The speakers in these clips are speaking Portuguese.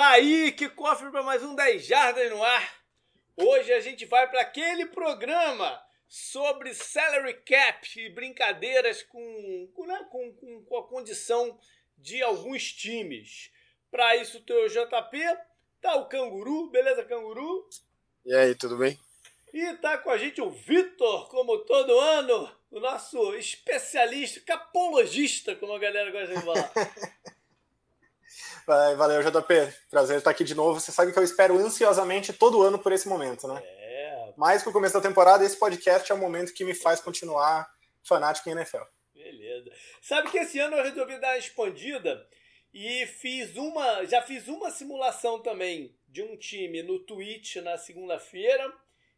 Tá aí, que cofre para mais um 10 Jardas no ar. Hoje a gente vai para aquele programa sobre salary cap e brincadeiras com, com, né, com, com, com a condição de alguns times. Para isso, tem o JP, tá o Canguru, beleza, Canguru? E aí, tudo bem? E tá com a gente o Vitor, como todo ano, o nosso especialista, capologista, como a galera gosta de falar. Valeu, JP. Prazer estar aqui de novo. Você sabe que eu espero ansiosamente todo ano por esse momento, né? É. Mais que o começo da temporada, esse podcast é o momento que me faz continuar fanático em NFL. Beleza. Sabe que esse ano eu resolvi dar uma expandida e fiz uma, já fiz uma simulação também de um time no Twitch na segunda-feira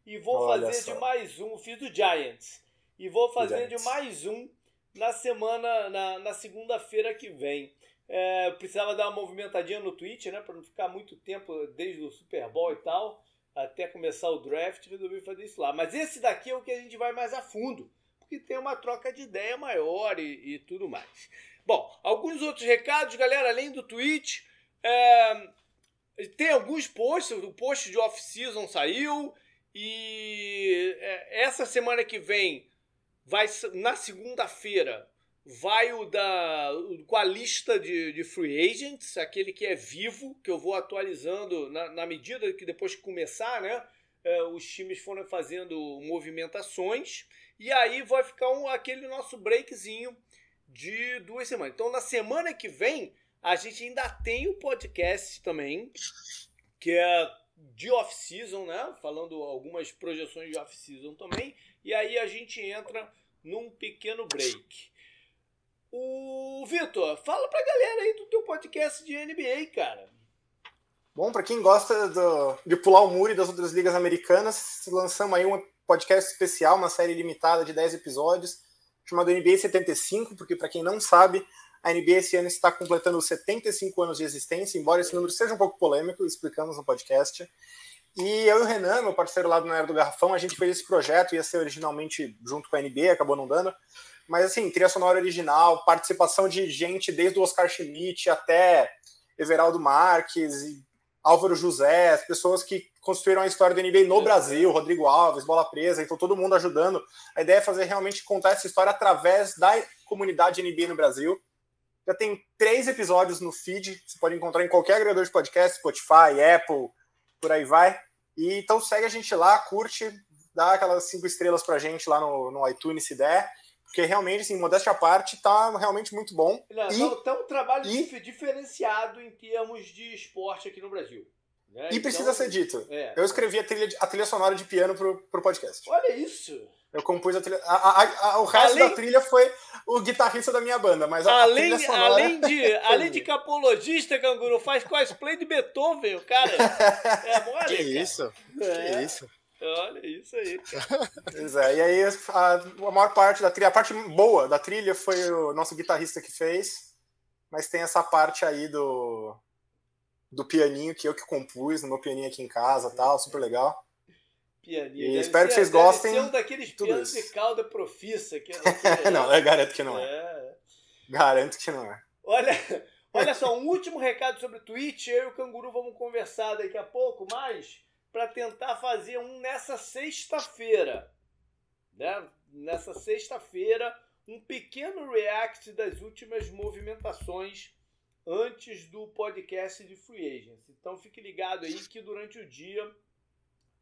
e vou Olha fazer só. de mais um, fiz do Giants. E vou fazer de mais um na semana, na, na segunda-feira que vem. É, precisava dar uma movimentadinha no Twitch, né? Pra não ficar muito tempo desde o Super Bowl e tal, até começar o draft, resolvi fazer isso lá. Mas esse daqui é o que a gente vai mais a fundo, porque tem uma troca de ideia maior e, e tudo mais. Bom, alguns outros recados, galera, além do Twitch. é, tem alguns posts, o post de off-season saiu e é, essa semana que vem vai na segunda-feira vai o da com a lista de, de free agents, aquele que é vivo, que eu vou atualizando na, na medida que depois que começar, né? é, os times foram fazendo movimentações e aí vai ficar um, aquele nosso breakzinho de duas semanas. Então na semana que vem a gente ainda tem o podcast também, que é de off-season, né? Falando algumas projeções de off-season também. E aí a gente entra num pequeno break. O Vitor, fala pra galera aí do teu podcast de NBA, cara. Bom, para quem gosta do- de pular o muro e das outras ligas americanas, lançamos aí um podcast especial, uma série limitada de 10 episódios, chamado NBA 75, porque para quem não sabe, a NBA esse ano está completando 75 anos de existência, embora esse número seja um pouco polêmico, explicamos no podcast. E eu e o Renan, meu parceiro lá do Era do Garrafão, a gente fez esse projeto, ia ser originalmente junto com a NBA, acabou não dando. Mas assim, trilha sonora original, participação de gente desde o Oscar Schmidt até Everaldo Marques Álvaro José, as pessoas que construíram a história do NBA no É. Brasil, Rodrigo Alves, Bola Presa, então todo mundo ajudando. A ideia é fazer realmente contar essa história através da comunidade NBA no Brasil. Já tem três episódios no feed, você pode encontrar em qualquer agregador de podcast, Spotify, Apple, por aí vai. E então segue a gente lá, curte, dá aquelas cinco estrelas pra gente lá no, no iTunes se der, porque realmente, assim, modéstia à parte, tá realmente muito bom. Não, E- então, então um trabalho e- dif- diferenciado em termos de esporte aqui no Brasil. né? E precisa Então, ser dito. É. Eu escrevi a trilha, a trilha sonora de piano pro, pro podcast. Olha isso. Eu compus a trilha. a- a- a- o resto Além- da trilha foi o guitarrista da minha banda, mas a, Além, sonora. além, de, além de capologista, canguru, faz cosplay de Beethoven, cara. É mole, Que cara. isso? É. Que isso? Olha isso aí. Pois é, e aí a, a maior parte da trilha, a parte boa da trilha foi o nosso guitarrista que fez, mas tem essa parte aí do do pianinho que eu que compus, no meu pianinho aqui em casa, tal, super legal. Pianinho. E espero que ser- vocês deve gostem ser um daqueles pianos de cauda profissa. Que não, eu garanto que não é. é. Garanto que não é. Olha, olha só, um último recado sobre o Twitch. Eu e o Canguru vamos conversar daqui a pouco mais para tentar fazer um nessa sexta-feira. Né? Nessa sexta-feira, um pequeno react das últimas movimentações antes do podcast de Free Agents. Então fique ligado aí que durante o dia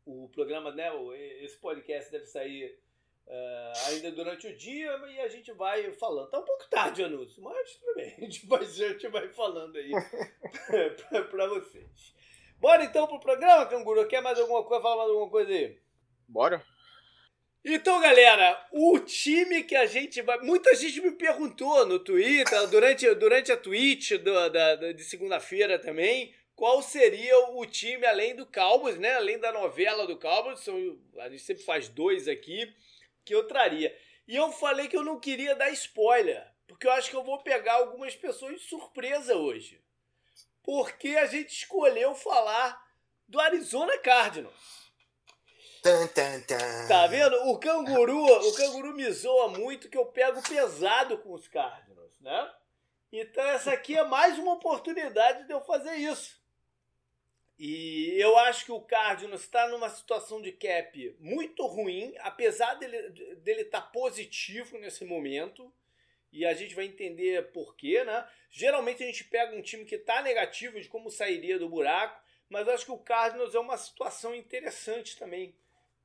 o programa, né, esse podcast deve sair eh, ainda durante o dia e a gente vai falando. Tá um pouco tarde o anúncio, mas tudo bem. A gente vai, falando aí pra vocês. Bora então pro programa, Canguru. Quer mais alguma coisa? Fala mais alguma coisa aí. Bora? Então, galera, o time que a gente vai. Muita gente me perguntou no Twitter, durante, durante a tweet do- da, da- de segunda-feira também, qual seria o time além do Cowboys, né? Além da novela do Cowboys, são, a gente sempre faz dois aqui, que eu traria. E eu falei que eu não queria dar spoiler, porque eu acho que eu vou pegar algumas pessoas de surpresa hoje. Porque a gente escolheu falar do Arizona Cardinals. Tan, tan, tan. Tá vendo? O canguru, o canguru me zoa muito que eu pego pesado com os Cardinals, né? Então essa aqui é mais uma oportunidade de eu fazer isso. E eu acho que o Cardinals está numa situação de cap muito ruim, apesar dele dele estar tá positivo nesse momento. E a gente vai entender por quê, né? Geralmente a gente pega um time que está negativo de como sairia do buraco, mas acho que o Cardinals é uma situação interessante também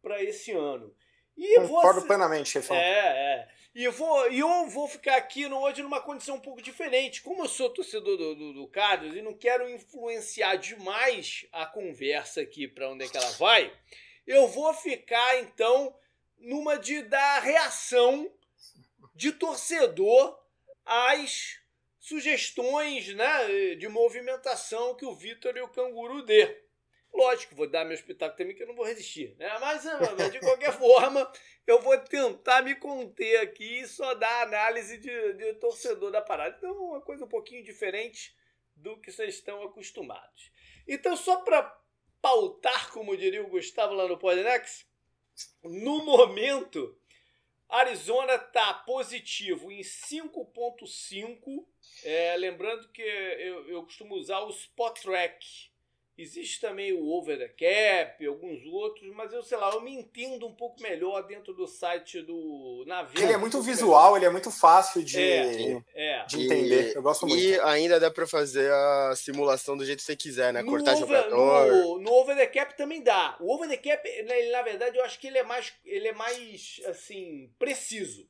para esse ano. E Concordo vou, plenamente, chefão. É, é. E eu vou, eu vou ficar aqui no, hoje numa condição um pouco diferente. Como eu sou torcedor do, do, do Carlos e não quero influenciar demais a conversa aqui para onde é que ela vai, eu vou ficar então numa de dar reação de torcedor às sugestões né, de movimentação que o Vitor e o Canguru dê. Lógico, vou dar meu espetáculo também que eu não vou resistir, né? Mas, de qualquer forma, eu vou tentar me conter aqui e só dar análise de, de torcedor da parada. Então, uma coisa um pouquinho diferente do que vocês estão acostumados. Então, só para pautar, como diria o Gustavo lá no Podnex, no momento, Arizona está positivo em 5.5. É, lembrando que eu, eu costumo usar o Spot Track Existe também o Over the Cap, alguns outros, mas eu sei lá, eu me entendo um pouco melhor dentro do site do navio. Ele é muito visual, ele é muito fácil de, é, é. de entender. E, eu gosto muito. E ainda dá para fazer a simulação do jeito que você quiser, né? No Cortar over, no, no, Over the Cap também dá. O Over the Cap, ele, na verdade, eu acho que ele é mais, ele é mais assim, preciso.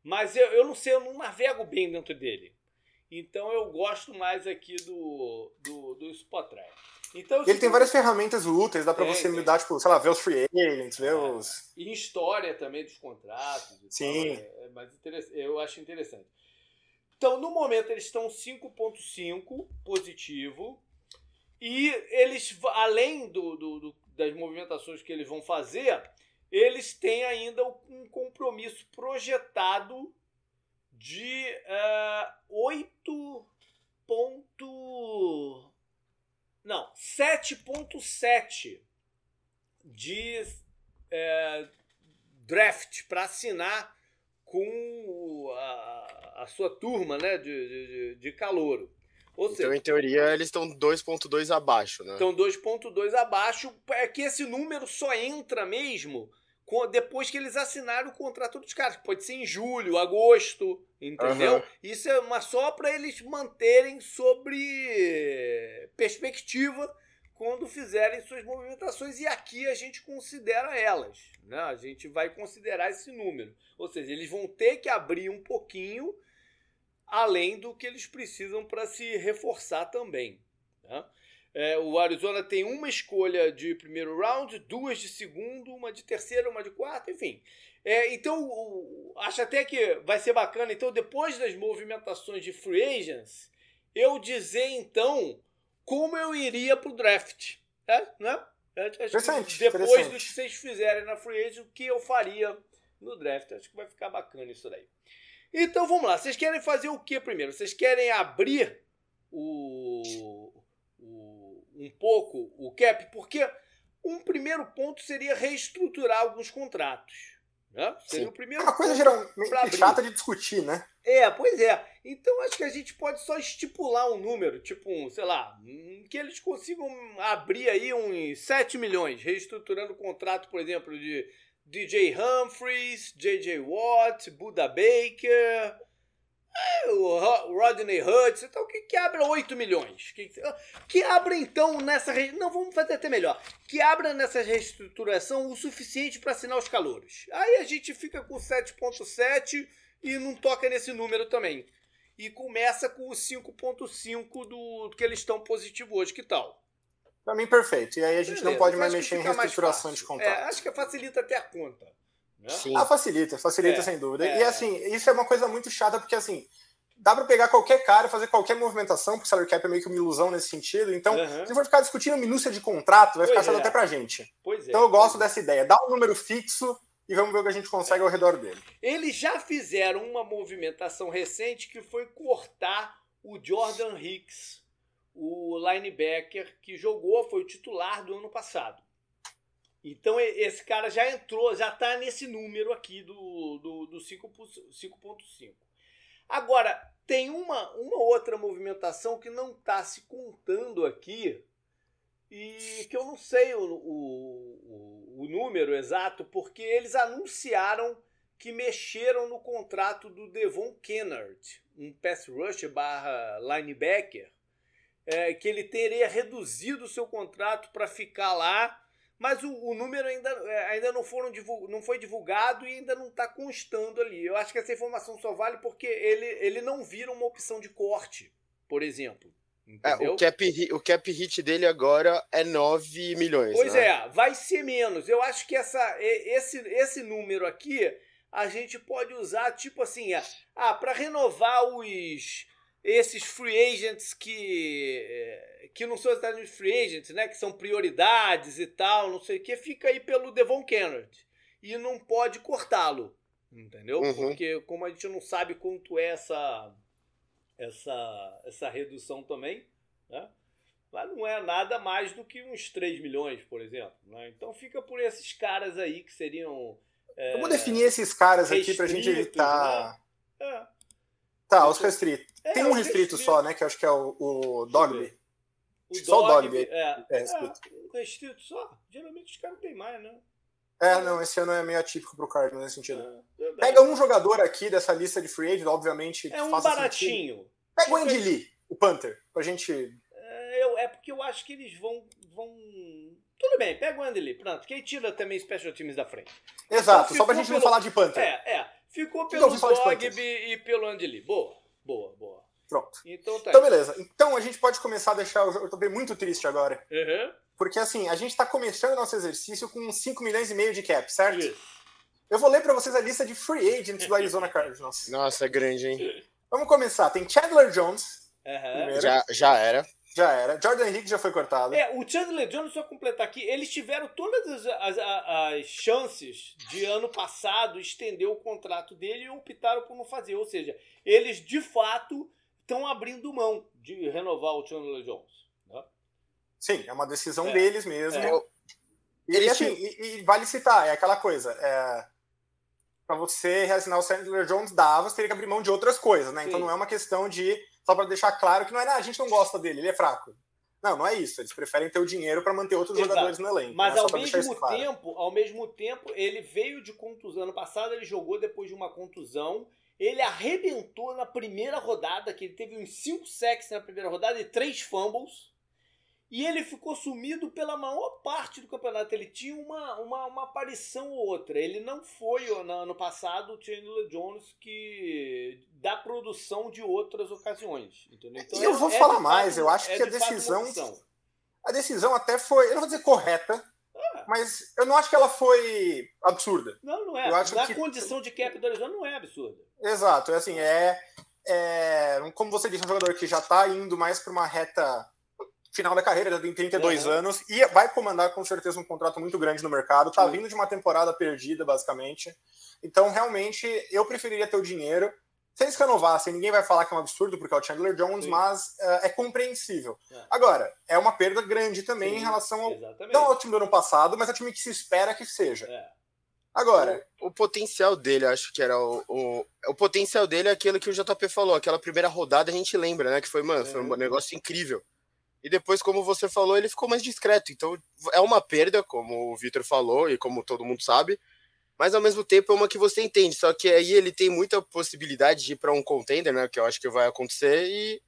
Mas eu, eu não sei, eu não navego bem dentro dele. Então eu gosto mais aqui do, do, do Spot Track. Então, ele tem várias ferramentas úteis, dá para você mudar, tipo, sei lá, ver os free agents, ver é, os. E história também dos contratos. Sim. Tal, é, é mais eu acho interessante. Então, no momento, eles estão 5,5 positivo. E eles, além do, do, do, das movimentações que eles vão fazer, eles têm ainda um compromisso projetado de uh, 8 ponto não, 7.7 de é, draft para assinar com a, a, sua turma né, de, de, de calouro. Ou então, seja, em teoria, eles estão 2.2 abaixo, né? Estão 2.2 abaixo. É que esse número só entra mesmo depois que eles assinaram o contrato dos caras, que pode ser em julho, agosto, entendeu? Uhum. Isso é uma só para eles manterem sobre perspectiva quando fizerem suas movimentações e aqui a gente considera elas, né? A gente vai considerar esse número, ou seja, eles vão ter que abrir um pouquinho além do que eles precisam para se reforçar também. Né? É, o Arizona tem uma escolha de primeiro round, duas de segundo, uma de terceiro, uma de quarto, enfim. É, então, o, acho até que vai ser bacana. Então, depois das movimentações de free agents, eu dizer então como eu iria para o draft. É, né? Interessante, depois interessante. do que vocês fizerem na free agent, o que eu faria no draft. Acho que vai ficar bacana isso daí. Então vamos lá. Vocês querem fazer o que primeiro? Vocês querem abrir o um pouco o cap, porque um primeiro ponto seria reestruturar alguns contratos. Né? Seria Sim. o primeiro é uma coisa geralmente chata de discutir, né? É, pois é. Então acho que a gente pode só estipular um número, tipo, um, sei lá, que eles consigam abrir aí uns 7 milhões, reestruturando o contrato, por exemplo, de DJ Humphries, JJ Watt, Buda Baker, o Rodney Hudson, então que, que abra 8 milhões. Que, que abra então nessa. Não, vamos fazer até melhor. Que abra nessa reestruturação o suficiente para assinar os calouros. Aí a gente fica com 7,7 e não toca nesse número também. E começa com o 5,5 do que eles estão positivo hoje. Que tal? Para mim, perfeito. E aí a gente Beleza, não pode mais mexer em reestruturação de contrato. É, acho que facilita até a conta. Né? Sim. Ah, facilita, facilita é, sem dúvida. É, e assim, isso é uma coisa muito chata, porque assim, dá para pegar qualquer cara, fazer qualquer movimentação, porque o salary cap é meio que uma ilusão nesse sentido. Então, uhum. se for ficar discutindo minúcia de contrato, vai pois ficar chato é. até pra gente. Pois é, então eu gosto dessa ideia. Dá um número fixo e vamos ver o que a gente consegue ao redor dele. Eles já fizeram uma movimentação recente que foi cortar o Jordan Hicks, o linebacker que jogou, foi o titular do ano passado. Então esse cara já entrou, já está nesse número aqui do, do, do 5.5. Agora, tem uma, uma outra movimentação que não está se contando aqui, e que eu não sei o, o, o número exato, porque eles anunciaram que mexeram no contrato do Devon Kennard, um pass rush barra linebacker, é, que ele teria reduzido o seu contrato para ficar lá, mas o, o número ainda, é, ainda não, foram não foi divulgado e ainda não está constando ali. Eu acho que essa informação só vale porque ele, ele não vira uma opção de corte, por exemplo. É, o, cap, o cap hit dele agora é 9 milhões. Pois né? é, vai ser menos. Eu acho que essa, esse, esse número aqui a gente pode usar, tipo assim, ah, para renovar os esses free agents que eh, que não são exatamente free agents, né, que são prioridades e tal, não sei o que, fica aí pelo Devon Kennedy e não pode cortá-lo, entendeu? Uhum. Porque como a gente não sabe quanto é essa essa essa redução também, né? Mas não é nada mais do que uns 3 milhões, por exemplo. Né? Então fica por esses caras aí que seriam é, Vamos definir esses caras aqui pra gente evitar. Né? É. Tá, os restritos. É, Tem um restrito, restrito, só, né? Que eu acho que é o, o Dogby. O só o Dogby. É, é, restrito. É, restrito só. Geralmente os caras não tem mais, né? É, não, esse ano é meio atípico pro Cardinals nesse sentido. É, Pega um jogador aqui dessa lista de free agent, obviamente. É um baratinho. Sentido. Pega o Andy Lee, o Panther, pra gente. É, eu, é porque eu acho que eles vão, vão tudo bem, pega o Andy pronto. Quem tira também special teams da frente. Exato, então, só pra gente pelo... não falar de Panther. É, é. Ficou pelo Dogby e pelo Andy Boa, boa, boa. Pronto. Então, tá então, beleza. Então a gente pode começar a deixar. Eu tô bem muito triste agora. Uhum. Porque assim, a gente tá começando o nosso exercício com 5 milhões e meio de cap, certo? Isso. Eu vou ler para vocês a lista de free agents do Arizona Cardinals. Nossa, é grande, hein? Vamos começar. Tem Chandler Jones. Uhum. Já, já era. Já era. Jordan Hicks já foi cortado. É, o Chandler Jones, só completar aqui, eles tiveram todas as, as, as, chances de ano passado estender o contrato dele e optaram por não fazer. Ou seja, eles de fato estão abrindo mão de renovar o Chandler Jones. Né? Sim, é uma decisão é. deles mesmo. É. E, assim, e, e, vale citar, é aquela coisa. É, para você reassinar o Chandler Jones dava, você teria que abrir mão de outras coisas, né? Então Sim. Então não é uma questão de só para deixar claro que não é, ah, a gente não gosta dele, ele é fraco. Não, não é isso. Eles preferem ter o dinheiro para manter outros Exato. jogadores no elenco. Mas né? ao mesmo tempo, claro. ao mesmo tempo, ele veio de contusão. Ano passado ele jogou depois de uma contusão. Ele arrebentou na primeira rodada, que ele teve uns 5 sacks na primeira rodada e 3 fumbles. E ele ficou sumido pela maior parte do campeonato. Ele tinha uma, uma, uma aparição ou outra. Ele não foi no ano passado o Chandler Jones que dá produção de outras ocasiões. Entendeu? Então, e eu é, vou é falar mais, eu acho é que a decisão. A decisão até foi, eu não vou dizer correta. Mas eu não acho que ela foi absurda. Não, não é. Eu acho Na que... condição de cap do Arizona não é absurda. Exato, é assim, é, é como você disse, um jogador que já está indo mais para uma reta final da carreira, já tem 32 uhum. anos, e vai comandar com certeza um contrato muito grande no mercado, tá vindo de uma temporada perdida, basicamente. Então, realmente, eu preferiria ter o dinheiro. Se eles renovassem, ninguém vai falar que é um absurdo, porque é o Chandler Jones, Sim. mas uh, é compreensível. É. Agora, é uma perda grande também Sim, em relação ao. Exatamente. Não ao time do ano passado, mas ao time que se espera que seja. É. Agora. O, o, potencial dele, acho que era o, o. O potencial dele é aquilo que o JP falou. Aquela primeira rodada a gente lembra, né? Que foi, mano, foi um uhum. negócio incrível. E depois, como você falou, ele ficou mais discreto. Então é uma perda, como o Victor falou e como todo mundo sabe. Mas ao mesmo tempo é uma que você entende. Só que aí ele tem muita possibilidade de ir para um contender, né? Que eu acho que vai acontecer e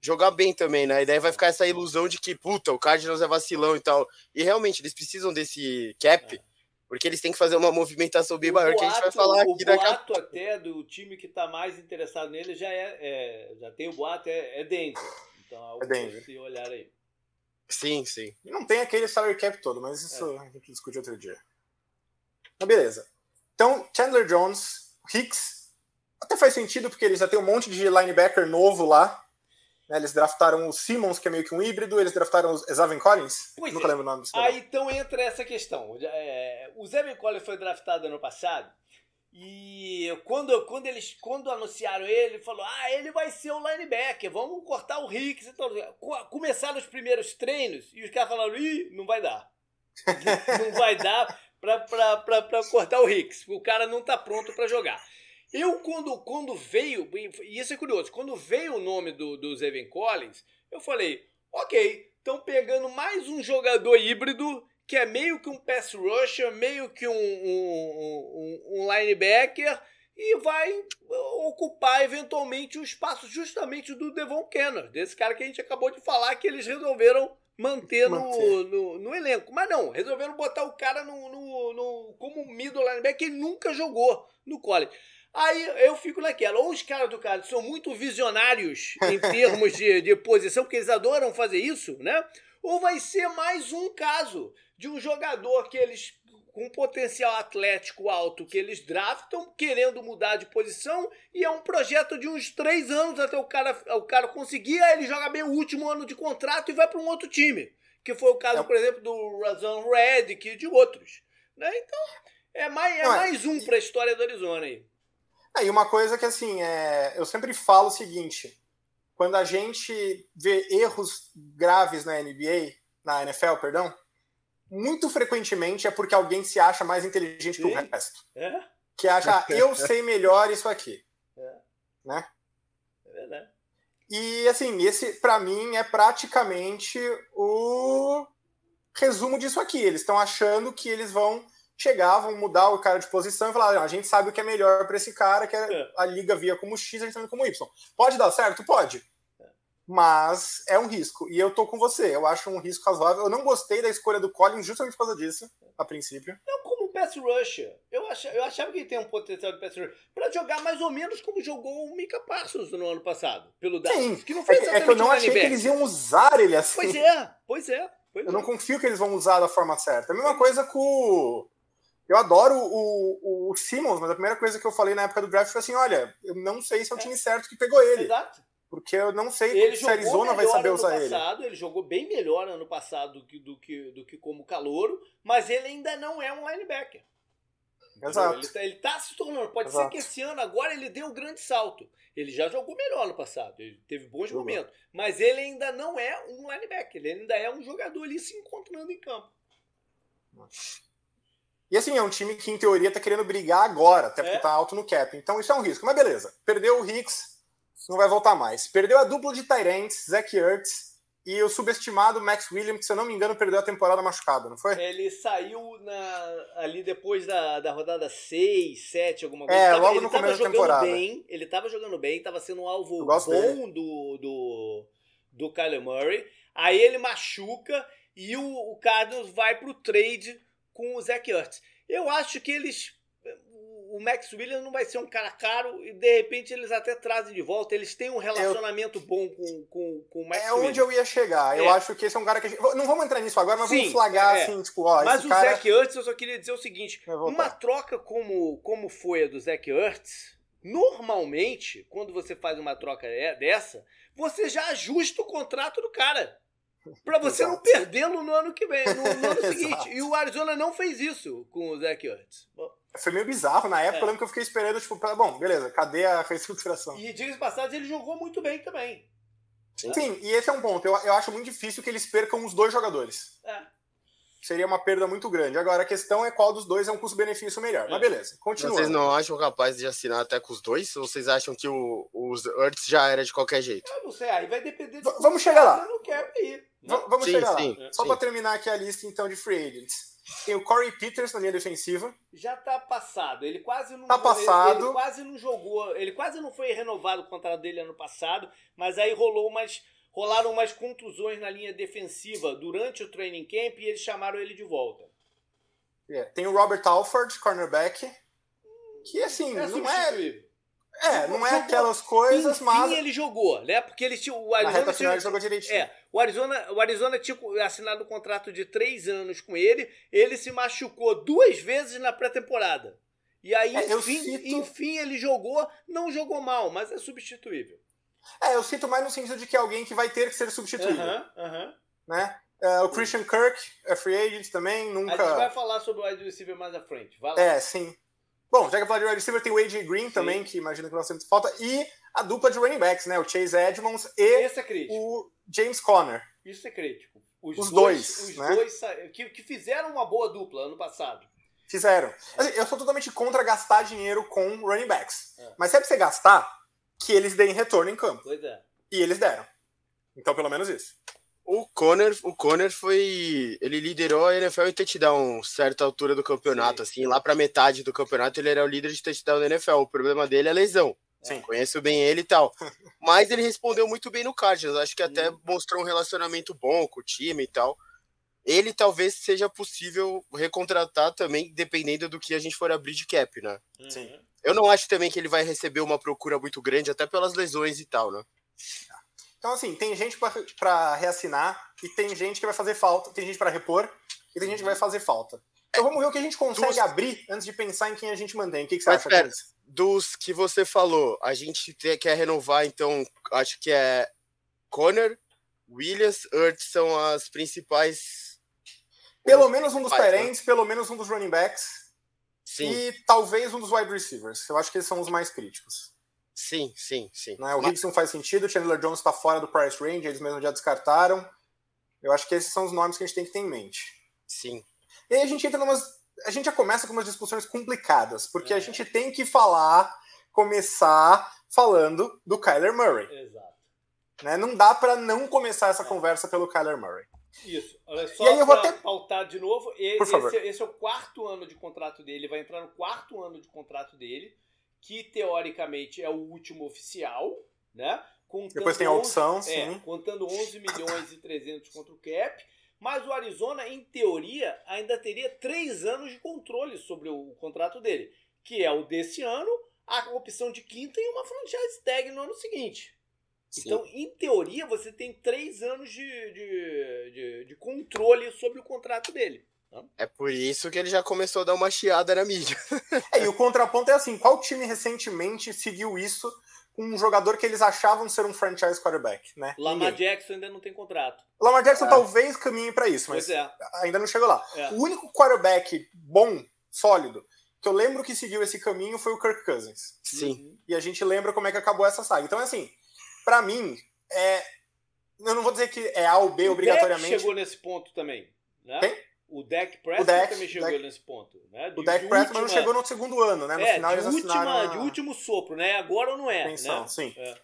jogar bem também, né? E daí vai ficar essa ilusão de que, puta, o Cardinals é vacilão e tal. E realmente, eles precisam desse cap. É. Porque eles têm que fazer uma movimentação bem maior que a gente vai falar aqui daqui a pouco. O boato até do time que está mais interessado nele já é, é, já tem o boato, é, é dentro. Então, algo é se olhar aí. Sim, sim. E não tem aquele salary cap todo, mas isso é. a gente discute outro dia. Mas beleza. Então, Chandler Jones, Hicks, até faz sentido porque eles já tem um monte de linebacker novo lá. Né? Eles draftaram o Simmons, que é meio que um híbrido, eles draftaram o Zavin Collins. Pois Nunca é. lembro o nome Aí então entra essa questão. É, o Zavin Collins foi draftado ano passado e quando, quando eles quando anunciaram ele, ele falou: Ah, ele vai ser o linebacker, vamos cortar o Ricks e tal. Começaram os primeiros treinos e os caras falaram: Ih, não vai dar. não vai dar pra cortar o Ricks. O cara não tá pronto para jogar. Eu, quando, quando veio, e isso é curioso, quando veio o nome do, do Collins, eu falei: Ok, estão pegando mais um jogador híbrido que é meio que um pass rusher, meio que um, um, um, um linebacker e vai ocupar eventualmente o espaço justamente do Devon Kenner, desse cara que a gente acabou de falar que eles resolveram manter, manter. No, no, no, elenco. Mas não, resolveram botar o cara no, no, no como middle linebacker que ele nunca jogou no college. Aí eu fico naquela, ou os caras do cara são muito visionários em termos de, de posição, porque eles adoram fazer isso, né? Ou vai ser mais um caso de um jogador que eles com um potencial atlético alto que eles draftam, querendo mudar de posição, e é um projeto de uns três anos até o cara, o cara conseguir, aí ele joga bem o último ano de contrato e vai para um outro time. Que foi o caso, é. por exemplo, do Razan Redick e de outros. Né? Então, é mais, é, é mais um para a história do Arizona aí. É, e uma coisa que, assim, é, eu sempre falo o seguinte, quando a gente vê erros graves na NBA, na NFL, perdão, muito frequentemente é porque alguém se acha mais inteligente Sim. que o resto. É? Que acha, eu sei melhor isso aqui. É. Né? É verdade. E assim, esse para mim é praticamente o resumo disso aqui. Eles estão achando que eles vão chegar, vão mudar o cara de posição e falar: a gente sabe o que é melhor para esse cara, que é, é. a liga via como X, a gente sabe como Y. Pode dar certo? Pode mas é um risco. E eu tô com você, eu acho um risco razoável. Eu não gostei da escolha do Collins justamente por causa disso, a princípio. Não como pass rusher. Eu achava, eu achava que ele tem um potencial de pass rusher pra jogar mais ou menos como jogou o Mika Parsons no ano passado, pelo Dallas. Que não foi é, é que eu não achei que eles iam usar ele assim. Pois é, pois é. Pois eu é. não confio que eles vão usar da forma certa. A mesma coisa com eu adoro o, o, o, Simmons, mas a primeira coisa que eu falei na época do draft foi assim: olha, eu não sei se é o time certo que pegou ele. Exato. Porque eu não sei ele se a Arizona vai saber usar passado, ele. Ele jogou bem melhor ano passado do que, do que, do que como calouro, mas ele ainda não é um linebacker. Exato. Ele está, tá se tornando. Pode Exato. ser que esse ano agora ele dê um grande salto. Ele já jogou melhor no passado. Ele teve bons jogou. momentos. Mas ele ainda não é um linebacker. Ele ainda é um jogador ali se encontrando em campo. E assim, é um time que em teoria está querendo brigar agora, até porque está é. alto no cap. Então isso é um risco. Mas beleza. Perdeu o Hicks não vai voltar mais. Perdeu a dupla de Tyrants, Zach Ertz, e o subestimado Max Williams, que se eu não me engano, perdeu a temporada machucado, não foi? Ele saiu na, ali depois da, da rodada 6, 7, alguma coisa. É, tava, logo no começo da temporada. Bem, ele tava jogando bem, tava sendo um alvo bom do, do, do Kyler Murray. Aí ele machuca e o, o Cardinals vai pro trade com o Zach Ertz. Eu acho que eles o Max Williams não vai ser um cara caro e de repente eles até trazem de volta. Eles têm um relacionamento eu... bom com, com, com o Max É onde eu ia chegar. É. Eu acho que esse é um cara que. Gente... Não vamos entrar nisso agora, mas Sim, vamos flagrar é. assim, tipo, ó. Mas o cara... Zach Ertz, eu só queria dizer o seguinte: uma troca como, como foi a do Zach Ertz, normalmente, quando você faz uma troca é, dessa, você já ajusta o contrato do cara. Pra você Exato. não perdê-lo no ano que vem, no, no ano seguinte. E o Arizona não fez isso com o Zach Ertz. Bom, foi meio bizarro. Na época é. eu lembro que eu fiquei esperando, tipo, pra, bom, beleza, cadê a reestruturação? E dias passados ele jogou muito bem também. Sim, Sim e esse é um ponto. Eu, eu acho muito difícil que eles percam os dois jogadores. É. Seria uma perda muito grande. Agora a questão é qual dos dois é um custo-benefício melhor. É. Mas beleza, continua. Vocês não acham capazes de assinar até com os dois? Ou vocês acham que o, os Earths já era de qualquer jeito? Eu não sei, aí vai depender de Vamos chegar lá. Não quer ir. Vamos sim, chegar sim, lá. Só para terminar aqui a lista então de free agents. Tem o Corey Peters na linha defensiva. Já tá passado. Ele quase não tá passado. Ele, ele, quase não jogou. Ele quase não foi renovado o contrato dele ano passado, mas aí rolou umas rolaram umas contusões na linha defensiva durante o training camp e eles chamaram ele de volta. É, tem o Robert Alford, cornerback, que assim, é não é é, não é aquelas coisas, Enfim, mas. ele jogou, né? Porque ele tinha. O Arizona Na reta final ele jogou direitinho. É, o Arizona, o Arizona tinha assinado um contrato de três anos com ele. Ele se machucou duas vezes na pré-temporada. E aí, é, enfim, cito... enfim, ele jogou, não jogou mal, mas é substituível. É, eu sinto mais no sentido de que é alguém que vai ter que ser substituído. Uh. -huh, uh -huh. Né? Uh, o Christian Kirk é free agent também, nunca. A gente vai falar sobre o wide receiver mais à frente. Vai lá. É, sim. Bom, já que eu falei de wide receiver, tem o AJ Green Sim. também, que imagino que nós temos falta, e a dupla de running backs, né? O Chase Edmonds e é o James Conner. Isso é crítico. Os, os dois, dois, os né? dois que, que, fizeram uma boa dupla ano passado. Fizeram. Assim, eu sou totalmente contra gastar dinheiro com running backs. É. Mas se é pra você gastar, que eles deem retorno em campo. Pois é. E eles deram. Então, pelo menos isso. O Conner, o Conner foi. Ele liderou a NFL em touchdown, certa altura do campeonato, Sim. assim, lá pra metade do campeonato ele era o líder de touchdown da NFL. O problema dele é a lesão. Sim. Conheço bem ele e tal. Mas ele respondeu muito bem no Cardinals. Acho que até mostrou um relacionamento bom com o time e tal. Ele talvez seja possível recontratar também, dependendo do que a gente for abrir de cap, né? Sim. Eu não acho também que ele vai receber uma procura muito grande, até pelas lesões e tal, né? Então, assim, tem gente para reassinar e tem gente que vai fazer falta, tem gente para repor e tem gente que vai fazer falta. Então vamos ver o que a gente consegue dos... abrir antes de pensar em quem a gente mantém. O que, que você Mas, acha? Pera, dos que você falou, a gente quer renovar, então, acho que é Conner, Williams, Earth são as principais. Pelo menos um dos parentes, né? pelo menos um dos running backs. Sim. E talvez um dos wide receivers. Eu acho que eles são os mais críticos. Sim, sim, sim. Né? O Higgs não faz sentido, o Chandler Jones está fora do price range, eles mesmos já descartaram. Eu acho que esses são os nomes que a gente tem que ter em mente. Sim. E aí a gente entra numas. A gente já começa com umas discussões complicadas, porque é. a gente tem que falar, começar falando do Kyler Murray. Exato. Né? Não dá para não começar essa é. conversa pelo Kyler Murray. Isso. Olha só e aí eu vou até pautar de novo. Esse, esse, é o quarto ano de contrato dele, vai entrar no quarto ano de contrato dele que teoricamente é o último oficial, né? Contando Depois tem a opção, 11, é, contando 11 milhões e 300 contra o cap. Mas o Arizona, em teoria, ainda teria três anos de controle sobre o contrato dele, que é o desse ano, a opção de quinta e uma franchise tag no ano seguinte. Sim. Então, em teoria, você tem três anos de, de, de, de controle sobre o contrato dele. É por isso que ele já começou a dar uma chiada na mídia. é, e o contraponto é assim: qual time recentemente seguiu isso um jogador que eles achavam ser um franchise quarterback, né? Lamar Ninguém. Jackson ainda não tem contrato. Lamar Jackson é. talvez caminhe para isso, mas é. ainda não chegou lá. É. O único quarterback bom, sólido, que eu lembro que seguiu esse caminho foi o Kirk Cousins. Sim. E a gente lembra como é que acabou essa saga. Então, assim, para mim, é. Eu não vou dizer que é A ou B o obrigatoriamente. chegou nesse ponto também. Né? Quem? O Dak Prescott também chegou Dak, nesse ponto. Né? De, o Dak Prescott não chegou no segundo ano, né? No é, final de eles última, assinaram. De último sopro, né? Agora ou não é? Pensão, né? sim. É.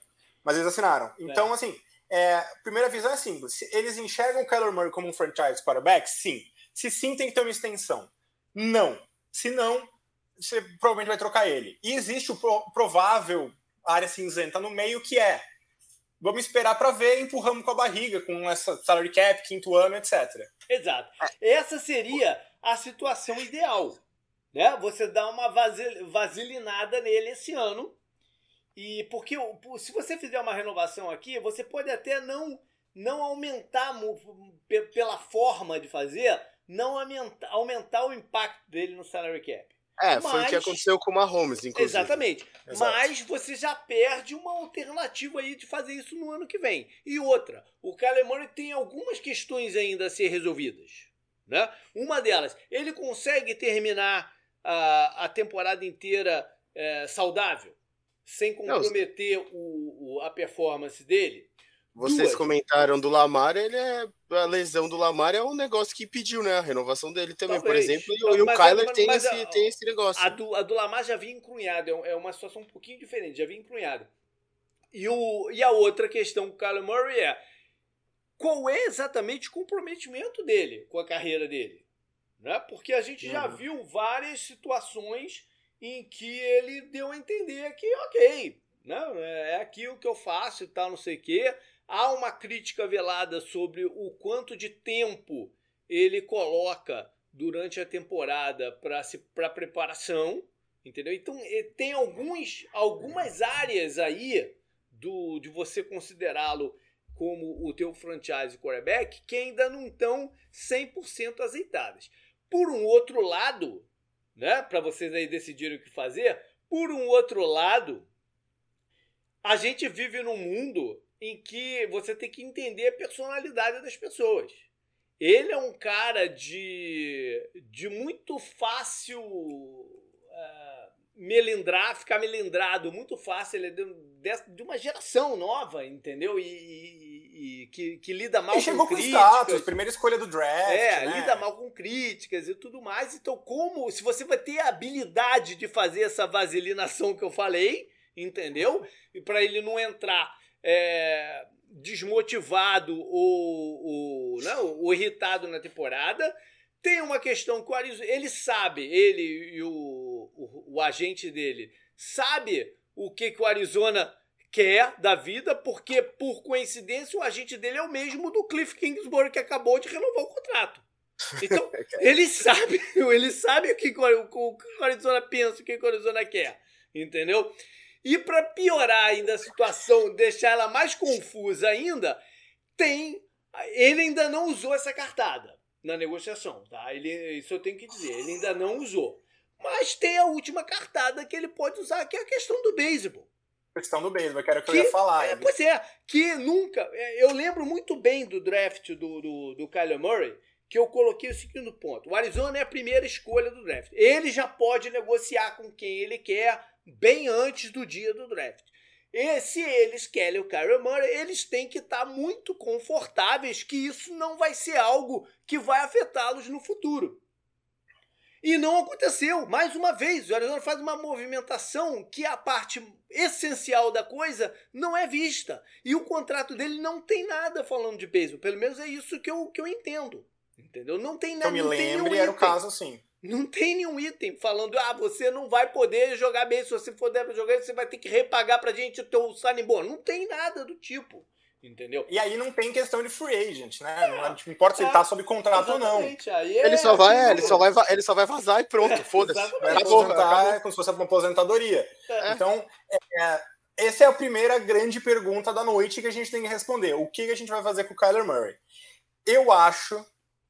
Mas eles assinaram. Então, é. assim, é, primeira visão é simples. Eles enxergam o Kyler Murray como um franchise quarterback? Sim. Se sim, tem que ter uma extensão. Não. Se não, você provavelmente vai trocar ele. E existe o provável área cinzenta no meio que é vamos esperar para ver, empurramos com a barriga, com essa salary cap, quinto ano, etc. Exato. Essa seria a situação ideal. Né? Você dá uma vasilinada nele esse ano. E porque se você fizer uma renovação aqui, você pode até não não aumentar pela forma de fazer, não aumentar, aumentar o impacto dele no salary cap. É, mas, foi o que aconteceu com o Mahomes, inclusive. Exatamente. Exato. Mas você já perde uma alternativa aí de fazer isso no ano que vem. E outra, o Murray tem algumas questões ainda a ser resolvidas. Né? Uma delas, ele consegue terminar a, a temporada inteira é, saudável, sem comprometer o, o, a performance dele? Vocês Duas. comentaram do Lamar, ele é. A lesão do Lamar é um negócio que pediu, né? A renovação dele também, Talvez. por exemplo. E, mas, o Kyler mas, tem, mas esse, a, tem esse negócio. A do, a do Lamar já vinha encrunhada, é, é uma situação um pouquinho diferente, já vinha encrunhada. E, o, e a outra questão com o Kyler Murray é qual é exatamente o comprometimento dele com a carreira dele? Né? Porque a gente uhum. já viu várias situações em que ele deu a entender que, ok, né? é aquilo que eu faço e tal, não sei o quê Há uma crítica velada sobre o quanto de tempo ele coloca durante a temporada para preparação, entendeu? Então tem alguns, algumas áreas aí do, de você considerá-lo como o teu franchise quarterback que ainda não estão 100% azeitadas. Por um outro lado, né, para vocês aí decidirem o que fazer, por um outro lado, a gente vive num mundo em que você tem que entender a personalidade das pessoas. Ele é um cara de, de muito fácil uh, melindrar, ficar melindrado muito fácil. Ele é de, de uma geração nova, entendeu? E, e, e que, que, lida mal Ele com chegou críticas. com status, primeira escolha do draft. É, né? lida mal com críticas e tudo mais. Então, como se você vai ter a habilidade de fazer essa vaselinação que eu falei, entendeu? E para ele não entrar é, desmotivado ou, ou, não, ou irritado na temporada. Tem uma questão que o Arizona, ele sabe, ele e o, o, o agente dele, sabe o que, que o Arizona quer da vida, porque por coincidência o agente dele é o mesmo do Cliff Kingsbury que acabou de renovar o contrato. Então, ele sabe, ele sabe o que o, Arizona pensa, o que o Arizona quer, entendeu? E para piorar ainda a situação, deixar ela mais confusa ainda, tem ele ainda não usou essa cartada na negociação, tá? Ele, isso eu tenho que dizer, ele ainda não usou. Mas tem a última cartada que ele pode usar, que é a questão do beisebol. Questão do beisebol, que era o que, que eu ia falar. É, pois é, que nunca. É, eu lembro muito bem do draft do, do, do Kyler Murray, que eu coloquei o seguinte ponto: o Arizona é a primeira escolha do draft. Ele já pode negociar com quem ele quer bem antes do dia do draft. E se eles querem o Kyler Murray, eles têm que estar muito confortáveis que isso não vai ser algo que vai afetá-los no futuro. E não aconteceu. Mais uma vez, o Arizona faz uma movimentação que a parte essencial da coisa não é vista. E o contrato dele não tem nada falando de peso. Pelo menos é isso que eu, que eu entendo. Entendeu? Não tem nada. Eu me lembro, era o caso assim. Não tem nenhum item falando, ah, você não vai poder jogar bem. Se você for jogar, você vai ter que repagar pra gente o teu signing bonus. Não tem nada do tipo. Entendeu? E aí não tem questão de free agent, né? É, não importa se é, ele tá sob contrato ou não. Aí ele, só vai, é, ele, só vai, ele só vai vazar e pronto, é, foda-se. Vai aposentar, é como se fosse uma aposentadoria. É. Então, é, essa é a primeira grande pergunta da noite que a gente tem que responder. O que a gente vai fazer com o Kyler Murray? Eu acho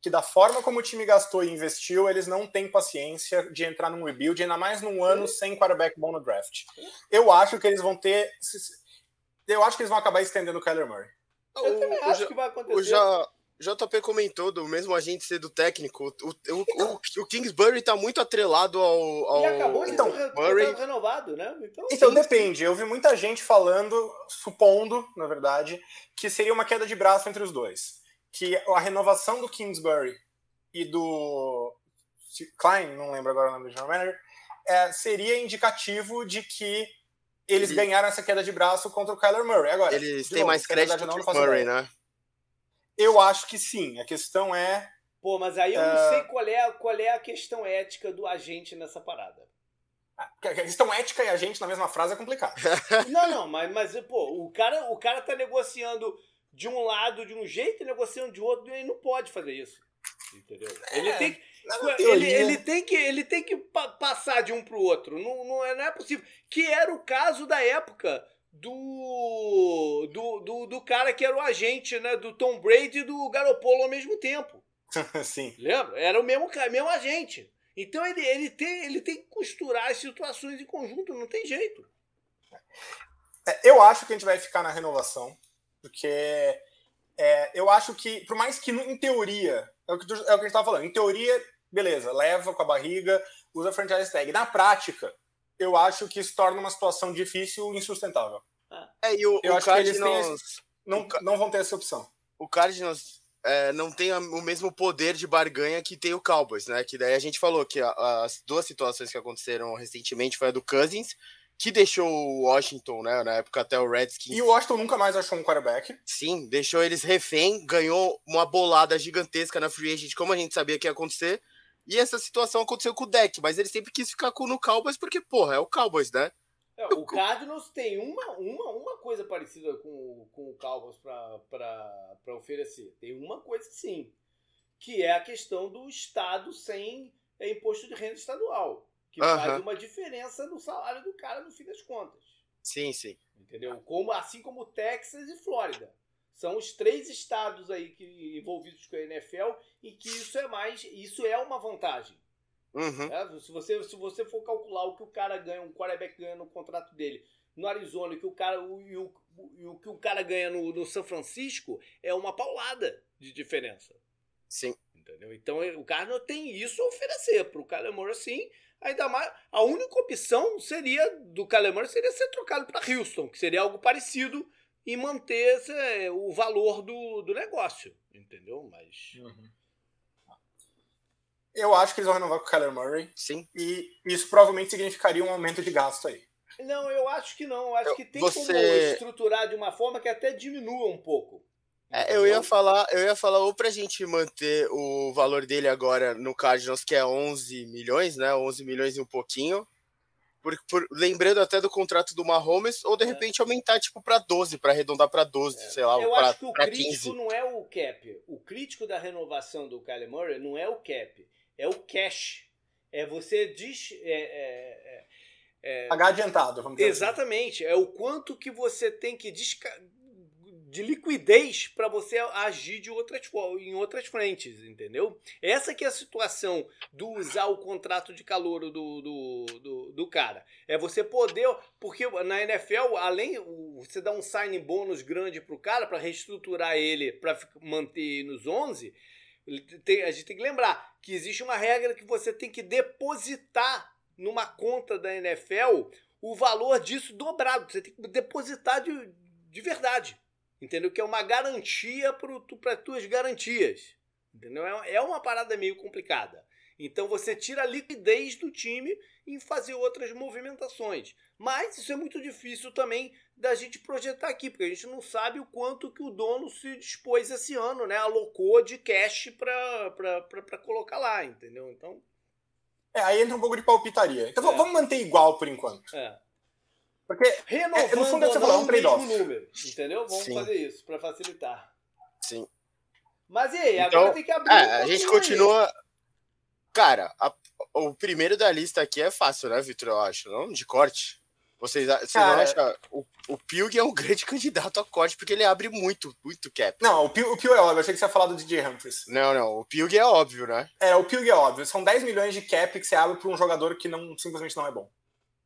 que da forma como o time gastou e investiu, eles não têm paciência de entrar num rebuild, ainda mais num ano sem quarterback bom no draft. Eu acho que eles vão ter. Eu acho que eles vão acabar estendendo o Kyler Murray. Eu o, também acho o, que vai acontecer. O já, JP comentou do mesmo agente ser do técnico. O, o, então, o, o, Kingsbury tá muito atrelado ao. ao e acabou de então, Murray. renovado, né? Então, então depende. Eu vi muita gente falando, supondo, na verdade, que seria uma queda de braço entre os dois que a renovação do Kingsbury e do Klein, não lembro agora o nome do general manager, é, seria indicativo de que eles Ele... ganharam essa queda de braço contra o Kyler Murray. Agora, eles têm mais crédito que o Murray, ideia. né? Eu acho que sim. A questão é. Pô, mas aí eu uh... não sei qual é, qual é a questão ética do agente nessa parada. A questão ética e agente na mesma frase é complicado. não, não, mas, mas pô, o cara, o cara tá negociando de um lado de um jeito e negociando de outro, e ele não pode fazer isso. Entendeu? É, ele, tem, ele, ele, tem que, ele tem que pa passar de um para o outro. Não, não, é, não é possível. Que era o caso da época do, do, do, do, cara que era o agente né, do Tom Brady e do Garoppolo ao mesmo tempo. Sim. Lembra? Era o mesmo, mesmo agente. Então ele, ele, tem, ele tem que costurar as situações em conjunto, não tem jeito. É, eu acho que a gente vai ficar na renovação. Porque é, eu acho que, por mais que em teoria, é o que, tu, é o que a gente estava falando, em teoria, beleza, leva com a barriga, usa franchise tag. Na prática, eu acho que isso torna uma situação difícil e insustentável. É, e o, eu o acho Cardinals, que eles esse, não, não vão ter essa opção. O Cardinals é, não tem o mesmo poder de barganha que tem o Cowboys, né? Que daí a gente falou que as duas situações que aconteceram recentemente foi a do Cousins que deixou o Washington, né, na época até o Redskins. E o Washington nunca mais achou um quarterback. Sim, deixou eles refém, ganhou uma bolada gigantesca na free agent, como a gente sabia que ia acontecer. E essa situação aconteceu com o deck, mas ele sempre quis ficar com no Cowboys porque, porra, é o Cowboys, né? É, o Cardinals tem uma, uma, uma coisa parecida com, com o Cowboys para oferecer. Tem uma coisa sim, que é a questão do Estado sem é, imposto de renda estadual que uhum. faz uma diferença no salário do cara no fim das contas. Sim, sim. Entendeu? Como, assim como Texas e Flórida. São os três estados aí que, envolvidos com a NFL e que isso é mais. Isso é uma vantagem. Uhum. É, se, você, se você for calcular o que o cara ganha, um quarterback ganha no contrato dele no Arizona e que o cara, o, o, o que o cara ganha no, no São Francisco, é uma paulada de diferença. Sim. Entendeu? Então o cara não tem isso a oferecer. Para o cara assim, Ainda mais, a única opção seria do Calemar seria ser trocado para Houston, que seria algo parecido e manter esse, o valor do, do negócio, entendeu? Mas uhum. eu acho que eles vão renovar com o Kyler Murray. Sim. E isso provavelmente significaria um aumento de gasto aí. Não, eu acho que não. Eu acho Eu- que tem você- como estruturar de uma forma que até diminua um pouco. É, eu ia falar, eu ia falar ou pra gente manter o valor dele agora no Cardinals, que é 11 milhões, né? 11 milhões e um pouquinho. Por, por- lembrando até do contrato do Mahomes, ou de É. repente aumentar tipo pra 12, pra arredondar pra 12, sei lá, Eu pra, acho que o crítico 15. não é o cap. O crítico da renovação do Kyler Murray não é o cap, é o cash. É você diz. é- é- é- Pagar adiantado, vamos dizer assim. Exatamente. É o quanto que você tem que desca... de liquidez para você agir de outras em outras frentes, entendeu? Essa que é a situação do usar o contrato de calor do, do, do, do cara. É você poder, porque na NFL, além o- você dá um sign bônus grande pro cara para reestruturar ele para manter nos 11, tem- a gente tem que lembrar que existe uma regra que você tem que depositar numa conta da NFL o valor disso dobrado. Você tem que depositar de, de verdade. Entendeu? Que é uma garantia para tuas garantias. Entendeu? É, é uma parada meio complicada. Então você tira a liquidez do time em fazer outras movimentações. Mas isso é muito difícil também da gente projetar aqui, porque a gente não sabe o quanto que o dono se dispôs esse ano, né? Alocou de cash para colocar lá, entendeu? Então, É, aí entra um pouco de palpitaria. Então É. vamos manter igual por enquanto. é. Porque Renovando É, no fundo é você é não um trade-off. número, entendeu? Vamos Sim. fazer isso para facilitar. Sim. Mas e aí, Então, agora tem que abrir um É, a gente pouquinho aí. continua. Cara, a- o primeiro da lista aqui é fácil, né, Vitor? Eu acho, não? De corte. Vocês, vocês não Cara- acham? O, o Pilg é um grande candidato a corte, porque ele abre muito, muito cap. Não, o Pio, o Pio é óbvio. Eu achei que você ia falar do DJ Humphries. Não, não. O Pilg é óbvio, né? É, o Pio é óbvio. São 10 milhões de cap que você abre para um jogador que não, simplesmente não é bom.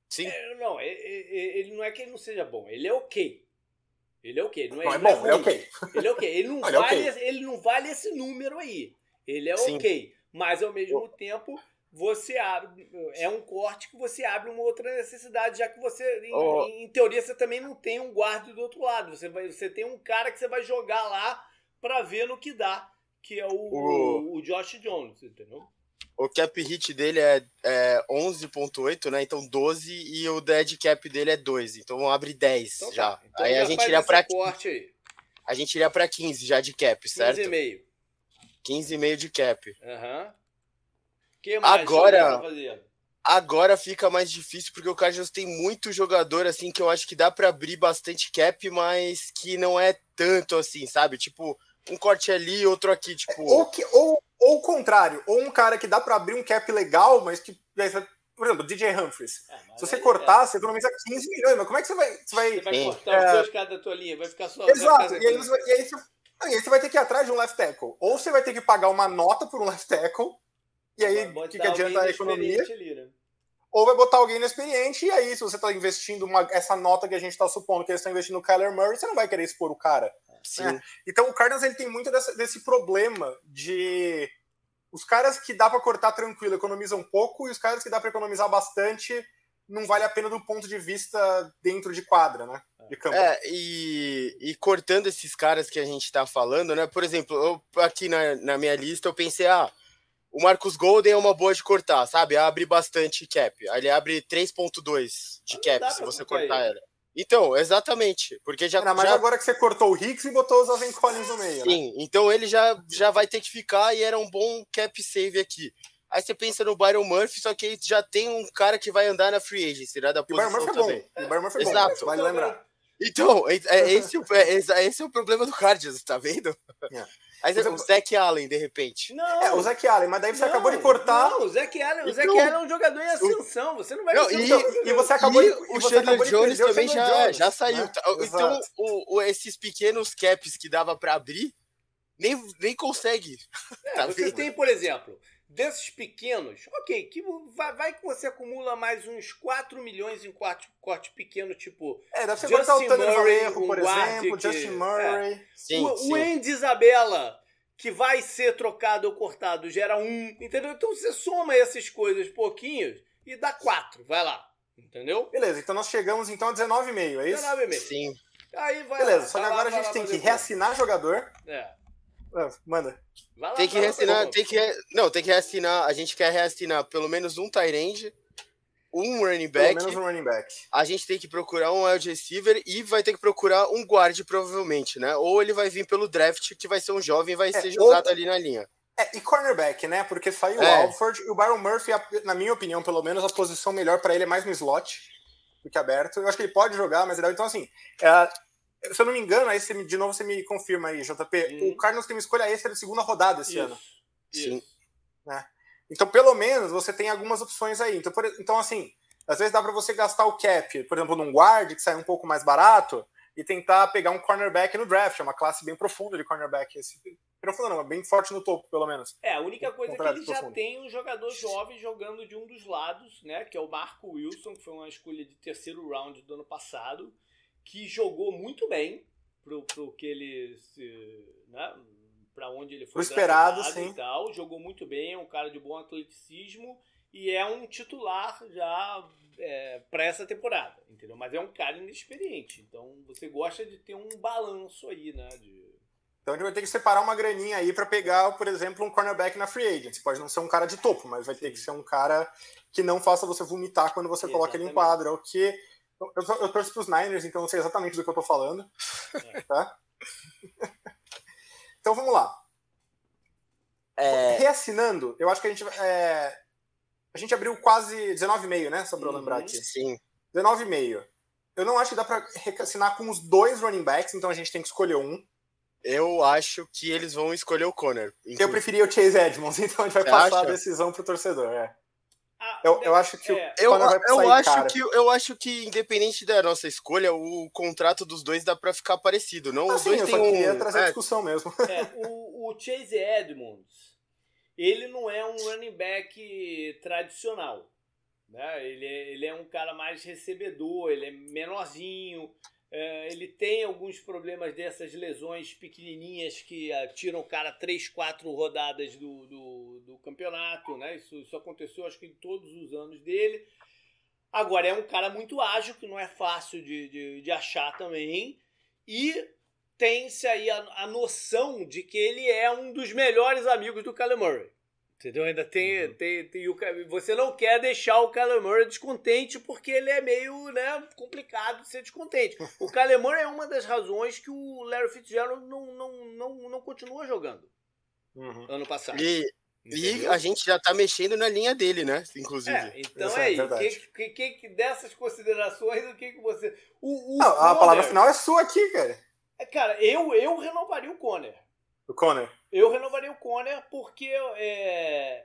Sim. É, não, é- é- ele não é que ele não seja bom, ele é ok. Ele é ok, não é, Não é ele não bom, é ruim. ok. Ele é ok. Ele não, Ele é vale, ok. ele não vale esse número aí. Ele é Sim. ok. Mas ao mesmo tempo, você abre. É um corte que você abre uma outra necessidade, já que você, em, Oh. em teoria, você também não tem um guarda do outro lado. Você, vai, você tem um cara que você vai jogar lá pra ver no que dá, que é o, O- o Josh Jones, entendeu? O cap hit dele é, é 11.8, né? Então 12 e o dead cap dele é 2. Então abre 10 Então já. tá. Então aí a gente iria aí. a gente iria para 15 já de cap, certo? 15,5. 15,5 de cap. Aham. que mais Agora- tá? Agora fica mais difícil porque o Cardinals tem muito jogador assim que eu acho que dá pra abrir bastante cap, mas que não é tanto assim, sabe? Tipo, um corte ali, outro aqui, tipo. Ou, que, ou, ou o contrário, ou um cara que dá para abrir um cap legal, mas que. Por exemplo, DJ Humphries. Mas Se você aí, cortar, você economiza 15 milhões, mas como é que você vai. Você é, vai... Você vai cortar É. os dois caras da tua linha, vai ficar só. Exato, e aí, você vai, e, aí você, e aí você vai ter que ir atrás de um left tackle. Ou você vai ter que pagar uma nota por um left tackle, e aí o que, que adianta a economia? ali, né? Ou vai botar alguém inexperiente, e aí, se você está investindo uma- essa nota que a gente está supondo que eles estão investindo no Kyler Murray, você não vai querer expor o cara. Sim. É. Então o Cardinals ele tem muito dessa- desse problema de os caras que dá para cortar tranquilo economizam pouco e os caras que dá para economizar bastante não vale a pena do ponto de vista dentro de quadra, né? De campo. É, e, e cortando esses caras que a gente tá falando, né? Por exemplo, eu, aqui na, na minha lista eu pensei, ah, o Marcus Golden é uma boa de cortar, sabe? Abre bastante cap. Aí Ele abre 3.2 de Mas não cap se você cortar ele. ela. Então, exatamente. Porque já. Ainda mais já agora que você cortou o Hicks e botou o Zaven Collins no meio, né? sim, então ele já, já vai ter que ficar e era um bom cap save aqui. Aí você pensa no Byron Murphy, só que ele já tem um cara que vai andar na free agency, né? Da E o Byron posição Murphy é bom. também. E o Byron Murphy é bom, Exato. vale lembrar. Então, é, é esse, o- é, esse- é o problema do Cardinals, tá vendo? É. Aí você, Mas eu- o Zach Allen, de repente. Não. É, o Zac Allen, mas daí você não, acabou de cortar. Não, o Zac Allen, o Zac Então, Allen é um jogador em ascensão. Você não vai Não, você e- Então, e você acabou e de. e o você Chandler Jones também já, Jones, já saiu. né? tá? Então, o, o- esses pequenos caps que dava pra abrir, nem, nem consegue. É, tá você vendo? tem, por exemplo, desses pequenos, ok, que vai, vai que você acumula mais uns 4 milhões em corte, corte pequeno, tipo É, deve ser Justin cortar o Murray, Vallejo, um por exemplo, que- Justin Murray. Sim, o, sim. o Andy Isabella, que vai ser trocado ou cortado, gera um, entendeu? Então você soma essas coisas pouquinhos e dá 4, vai lá, entendeu? Beleza, então nós chegamos então a 19,5, é isso? 19,5. Sim. Aí vai Beleza, lá, só que vai lá, agora a gente lá tem que reassinar jogador. É. Ah, manda. Lá, Tem que reassinar, tem que. re- Não, tem que reassinar. A gente quer reassinar pelo menos um Tyrande, um running back. Pelo menos um running back. A gente tem que procurar um wide receiver e vai ter que procurar um guard, provavelmente, né? Ou ele vai vir pelo draft, que vai ser um jovem e vai É, ser jogado ou- ali na linha. É, e cornerback, né? Porque saiu É. o Alford e o Byron Murphy, na minha opinião, pelo menos, a posição melhor pra ele é mais no slot do que aberto. Eu acho que ele pode jogar, mas ele então assim. Se eu não me engano, aí você, de novo você me confirma aí, JP. Hum. O Cardinals tem uma escolha extra de segunda rodada esse ano. Isso. Sim. Isso. Então, pelo menos, você tem algumas opções aí. Então, por- então assim, às vezes dá pra você gastar o cap, por exemplo, num guard que sai um pouco mais barato e tentar pegar um cornerback no draft. É uma classe bem profunda de cornerback. Esse, profunda não, é bem forte no topo, pelo menos. É, a única coisa é que ele já tem um jogador jovem jogando de um dos lados, né? Que é o Marco Wilson, que foi uma escolha de terceiro round do ano passado, que jogou muito bem pro, pro que ele se. Né, pra onde ele foi Pro esperado, sim. e tal. Jogou muito bem, é um cara de bom atleticismo e é um titular já é, para essa temporada, entendeu? Mas é um cara inexperiente. Então você gosta de ter um balanço aí, né? De... Então a gente vai ter que separar uma graninha aí pra pegar, por exemplo, um cornerback na free agent. Pode não ser um cara de topo, mas vai ter que ser um cara que não faça você vomitar quando você coloca ele em Exatamente. quadra. O que eu, eu, eu torço pros Niners, então eu sei exatamente do que eu tô falando. É. Tá? então vamos lá. É, Reassinando, eu acho que a gente. é, a gente abriu quase 19,5, né? Só pra eu Uhum. lembrar aqui. sim. 19,5. Eu não acho que dá pra reassinar com os dois running backs, então a gente tem que escolher um. Eu acho que eles vão escolher o Conner. Eu preferia o Chase Edmonds, então a gente vai Você passar acha? a decisão pro torcedor. É. Eu, eu acho que é, o Eu, eu, acho cara. que, eu acho que, independente da nossa escolha, o contrato dos dois dá pra ficar parecido. Não, Ah, os sim, dois eu só queria um. trazer a é, discussão mesmo. É, o, o Chase Edmonds, ele não é um running back tradicional. Né? Ele, é, ele é um cara mais recebedor, ele é menorzinho, é, ele tem alguns problemas dessas lesões pequenininhas que tiram o cara 3, 4 rodadas do, do, do campeonato. Né? Isso, isso aconteceu acho que em todos os anos dele. Agora, é um cara muito ágil, que não é fácil de, de, de achar também. E tem-se aí a, a noção de que ele é um dos melhores amigos do Kyler Murray. Entendeu? Ainda tem. Uhum. tem, tem o, você não quer deixar o Kyler Murray descontente porque ele é meio né, complicado de ser descontente. O Kyler Murray é uma das razões que o Larry Fitzgerald não, não, não, não continua jogando Uhum. ano passado. E, e a gente já tá mexendo na linha dele, né? Inclusive. É, então Isso é é verdade. Que, que, que, dessas considerações, o que, que você. O, o Não, a Conner- palavra final é sua aqui, cara. É, Cara, eu, eu renovaria o Conner. O Conner. Eu renovaria o Conner porque é,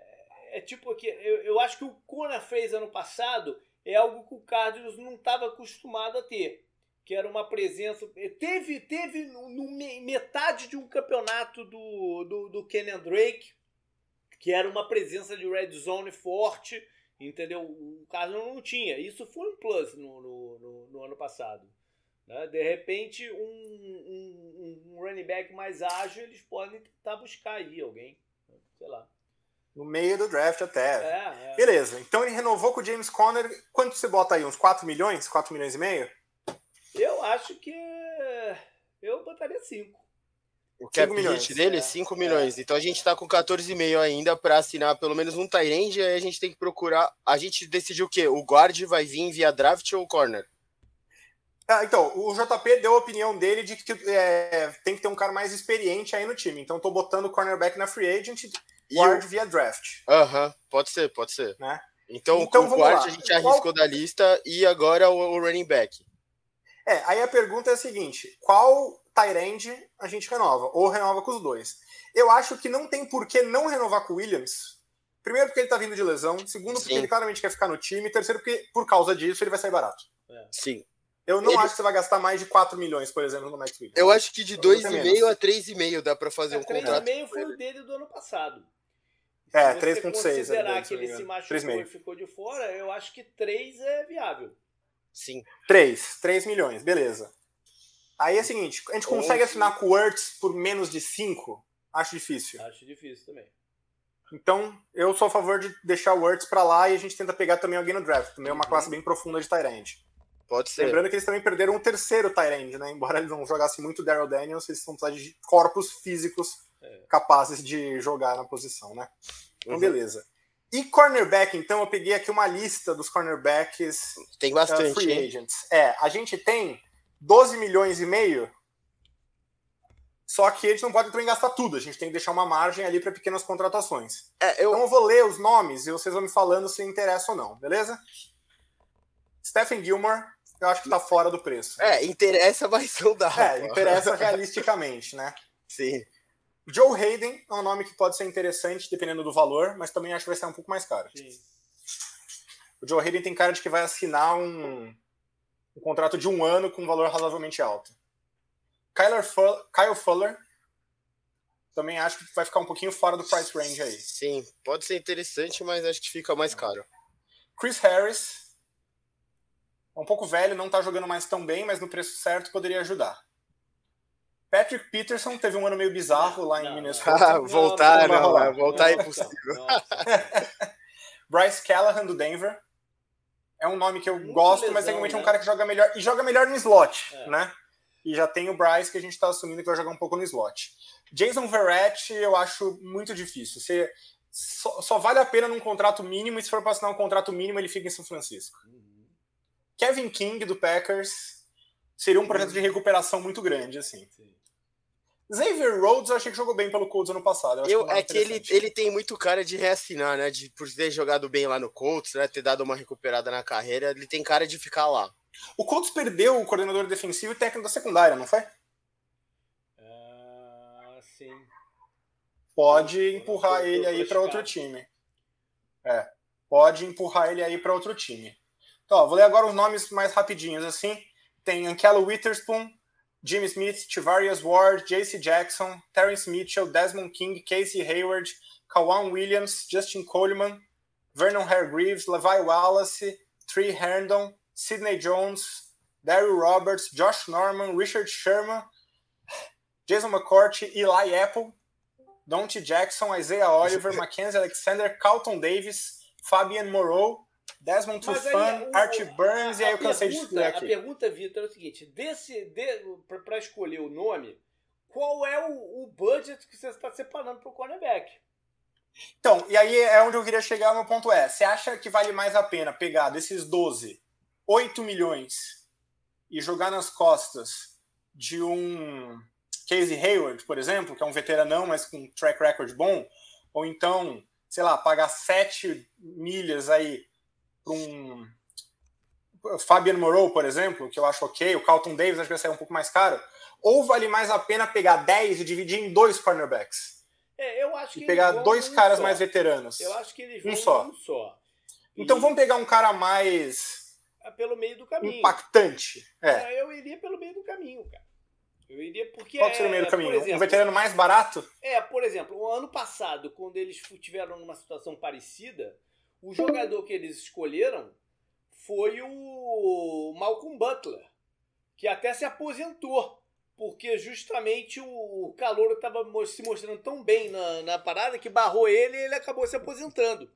é tipo que eu, eu acho que o Conner fez ano passado é algo que o Cardinals não estava acostumado a ter, que era uma presença. Teve, teve no, no me- metade de um campeonato do, do, do Drake, que era uma presença de red zone forte, entendeu? O Cardinals não tinha. Isso foi um plus no, no, no, no ano passado. Né? De repente, um, um, um running back mais ágil, eles podem tentar buscar aí alguém. Sei lá. No meio do draft até. É, é. Beleza, então ele renovou com o James Conner. Quanto você bota aí? Uns 4 milhões? 4 milhões e meio? Eu acho que eu botaria 5. O cap Cinco milhões. hit dele É, é 5 milhões. Então a gente tá com 14,5 ainda pra assinar pelo menos um Tyrande. Aí a gente tem que procurar. A gente decidiu o quê? O guard vai vir via draft ou corner? Ah, então, o JP deu a opinião dele de que é, tem que ter um cara mais experiente aí no time. Então tô botando o cornerback na free agent, E guard o- via draft. Aham, pode ser, pode ser. Né? Então, Então, o guard lá. a gente Qual- arriscou da lista e agora o, o running back. É, aí a pergunta é a seguinte: qual Tyrande a gente renova? Ou renova com os dois? Eu acho que não tem por que não renovar com o Williams. Primeiro, porque ele tá vindo de lesão. Segundo, porque Sim. ele claramente quer ficar no time. Terceiro, porque por causa disso ele vai sair barato. Sim. Eu não Ele- acho que você vai gastar mais de 4 milhões, por exemplo, no Max Williams. Eu acho que de Eu vou ter 2,5 menos. a 3,5 dá pra fazer um É, contrato. 3,5 foi o dele do ano passado. É, Se você 3,6 considerar ali, que se ele se machucou 3,5. e ficou de fora, eu acho que 3 é viável. Sim. 3. 3 milhões, beleza. Aí é o seguinte: a gente consegue assinar com o Ertz por menos de 5? Acho difícil. Acho difícil também. Então, eu sou a favor de deixar o Ertz pra lá e a gente tenta pegar também alguém no draft. Também é uma Uhum. classe bem profunda de Tyrande. Pode ser. Lembrando que eles também perderam um terceiro Tyrande, né? Embora eles não jogassem muito Daryl Daniels, eles vão precisar de corpos físicos É. capazes de jogar na posição, né? Então, Uhum. beleza. E cornerback, então, eu peguei aqui uma lista dos cornerbacks tem bastante, uh, free agents. É, a gente tem 12 milhões e meio, só que eles não podem também gastar tudo. A gente tem que deixar uma margem ali para pequenas contratações. É, eu... Então eu vou ler os nomes e vocês vão me falando se interessa ou não, beleza? Stephen Gilmore, eu acho que tá fora do preço. É, interessa, mas não dá. É, interessa realisticamente, né? Sim. Joe Hayden é um nome que pode ser interessante, dependendo do valor, mas também acho que vai ser um pouco mais caro. Sim. O Joe Hayden tem cara de que vai assinar um, um contrato de um ano com um valor razoavelmente alto. Kyler Fuller, Kyle Fuller também acho que vai ficar um pouquinho fora do price range aí. Sim, pode ser interessante, mas acho que fica mais caro. Chris Harris é um pouco velho, não tá jogando mais tão bem, mas no preço certo poderia ajudar. Patrick Peterson teve um ano meio bizarro lá em não, Minnesota. Não, voltar, não, não, voltar é impossível. Bryce Callahan do Denver. É um nome que eu Muito gosto, lesão, mas realmente né? é um né? cara que joga melhor. E joga melhor no slot, é. né? E já tem o Bryce que a gente está assumindo que vai jogar um pouco no slot. Jason Verrett eu acho muito difícil. Você só, só, vale a pena num contrato mínimo e se for para assinar um contrato mínimo ele fica em São Francisco. Uhum. Kevin King do Packers seria um projeto de recuperação muito grande assim. Sim. Xavier Rhodes eu achei que jogou bem pelo Colts ano passado. Eu, eu que é que ele, ele tem muito cara de reassinar, né? De, por ter jogado bem lá no Colts, né? Ter dado uma recuperada na carreira, ele tem cara de ficar lá. O Colts perdeu o coordenador defensivo e técnico da secundária, não foi? Uh, sim. Pode empurrar ele aí para outro time. É. Pode empurrar ele aí para outro time. Então, ó, vou ler agora os nomes mais rapidinhos assim. Tem Ankelo Witherspoon, Jimmy Smith, Tivarius Ward, J.C. Jackson, Terrence Mitchell, Desmond King, Casey Hayward, Kawan Williams, Justin Coleman, Vernon Hargreaves, Levi Wallace, Tree Herndon, Sidney Jones, Daryl Roberts, Josh Norman, Richard Sherman, Jason McCourty, Eli Apple, Dante Jackson, Isaiah Oliver, Mackenzie Alexander, Carlton Davis, Fabian Moreau, Desmond Tufan, Archie Burns, e aí eu cansei de aqui. A pergunta, Vitor, é o seguinte: desse, de, para escolher o nome, qual é o, o budget que você está separando para o cornerback? Então, e aí é onde eu queria chegar, meu ponto é, você acha que vale mais a pena pegar desses 12, 8 milhões e jogar nas costas de um Casey Hayward, por exemplo, que é um veteranão, mas com track record bom, ou então, sei lá, pagar 7 milhas aí para um Fabian Moreau, por exemplo, que eu acho ok, o Carlton Davis acho que vai sair um pouco mais caro, ou vale mais a pena pegar 10 e dividir em dois cornerbacks? É, eu acho e pegar dois um caras só. mais veteranos. Eu acho que eles vão um só. Um só. Então vamos pegar um cara mais é pelo meio do caminho. Impactante. É. é. Eu iria pelo meio do caminho, cara. Eu iria porque. Qual seria o meio do caminho? Exemplo, um veterano mais barato? É, por exemplo, o ano passado, quando eles tiveram numa situação parecida, o jogador que eles escolheram foi o Malcolm Butler, que até se aposentou, porque justamente o calor estava se mostrando tão bem na, na parada que barrou ele e ele acabou se aposentando.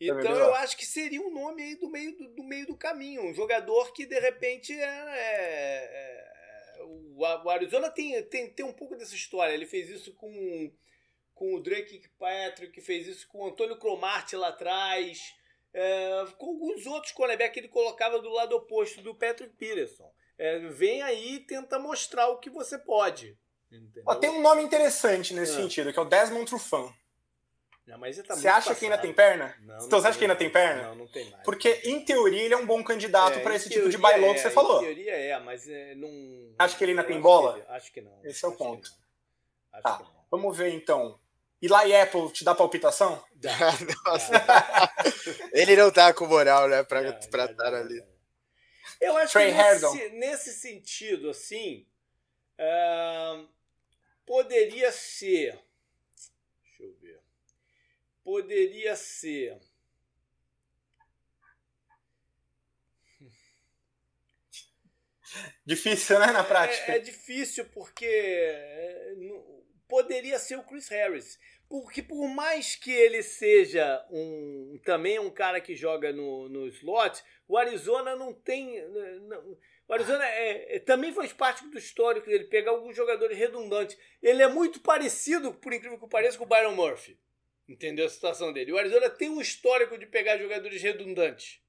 É então eu acho que seria um nome aí do meio do, do, meio do caminho, um jogador que de repente é, é, é o, o, Arizona tem, tem, tem um pouco dessa história. Ele fez isso com com o Drake Patrick, fez isso com o Antônio Cromartie lá atrás, é, com alguns outros cornerbacks que ele colocava do lado oposto do Patrick Peterson. É, vem aí e tenta mostrar o que você pode. Ó, tem um nome interessante nesse é. sentido, que é o Desmond Trufant. Não, mas tá você acha passado. que ainda tem perna? Não, então você acha que ainda tem perna? Não, não tem mais. Porque, em teoria, ele é um bom candidato é, para esse tipo de bailão é, que você falou. Em teoria é, mas é, não. Acha que ele ainda tem bola? Ele, acho que não. Esse é o acho ponto. Tá, vamos ver então. Eli Apple te dá palpitação? Nossa. ele não tá com moral, né, pra, é, pra estar ali. Eu acho Trey que nesse, nesse, sentido, assim, uh, poderia ser. Deixa eu ver. Poderia ser. Difícil, né, na prática? É, é difícil porque é, poderia ser o Chris Harris. Porque por mais que ele seja um também um cara que joga no, no slot, o Arizona não tem. Não, o Arizona é, é, também faz parte do histórico dele, pegar alguns jogadores redundantes. Ele é muito parecido, por incrível que pareça, com o Byron Murphy. Entendeu a situação dele? O Arizona tem um histórico de pegar jogadores redundantes.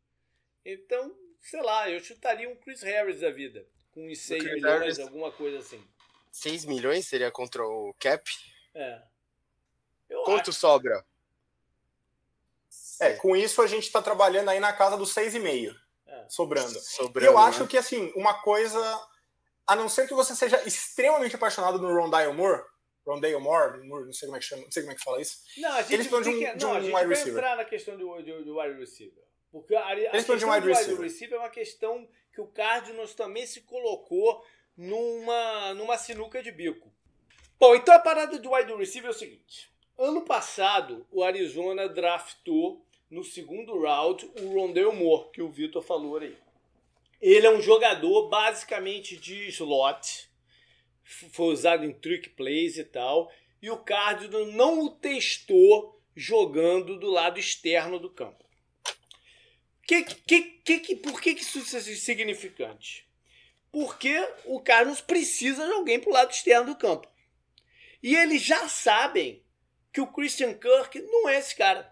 Então, sei lá, eu chutaria um Chris Harris da vida. Com uns 6 milhões, Harris, alguma coisa assim. 6 milhões seria contra o Cap? É. Eu Quanto acho... sobra? É, com isso a gente está trabalhando aí na casa dos 6,5. É. Sobrando. sobrando. Eu né? acho que, assim, uma coisa. A não ser que você seja extremamente apaixonado no Rondale Moore, Rondale Moore, Moore, não sei como é que chama, não sei como é que fala isso. Não, a gente, Eles de um, que, de um não, gente wide receiver. entrar na questão do, do, do wide receiver. Porque a, a Eles questão de um wide receiver. wide receiver é uma questão que o Cardinals também se colocou numa, numa sinuca de bico. Bom, então a parada do wide receiver é o seguinte. Ano passado, o Arizona draftou no segundo round o Rondale Moore, que o Vitor falou aí. Ele é um jogador basicamente de slot, foi usado em trick plays e tal, e o Cardinals não o testou jogando do lado externo do campo. Que, que, que, por que, que isso é significante? Porque o Cardinals precisa de alguém para o lado externo do campo. E eles já sabem que o Christian Kirk não é esse cara.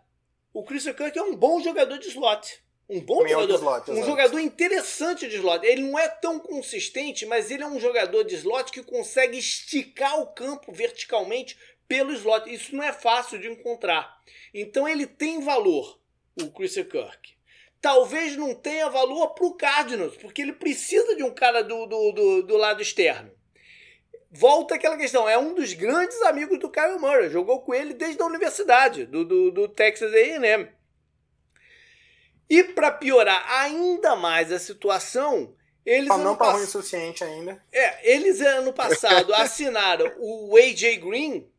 O Christian Kirk é um bom jogador de slot. Um bom jogador. Slot, um jogador interessante de slot. Ele não é tão consistente, mas ele é um jogador de slot que consegue esticar o campo verticalmente pelo slot. Isso não é fácil de encontrar. Então ele tem valor, o Christian Kirk. Talvez não tenha valor para o Cardinals, porque ele precisa de um cara do, do, do, do lado externo volta aquela questão. É um dos grandes amigos do Kyle Murray. Jogou com ele desde a universidade, do, do, do Texas AM. E para piorar ainda mais a situação, eles. Ah, não tá ruim o suficiente ainda. É, eles ano passado assinaram o AJ Green,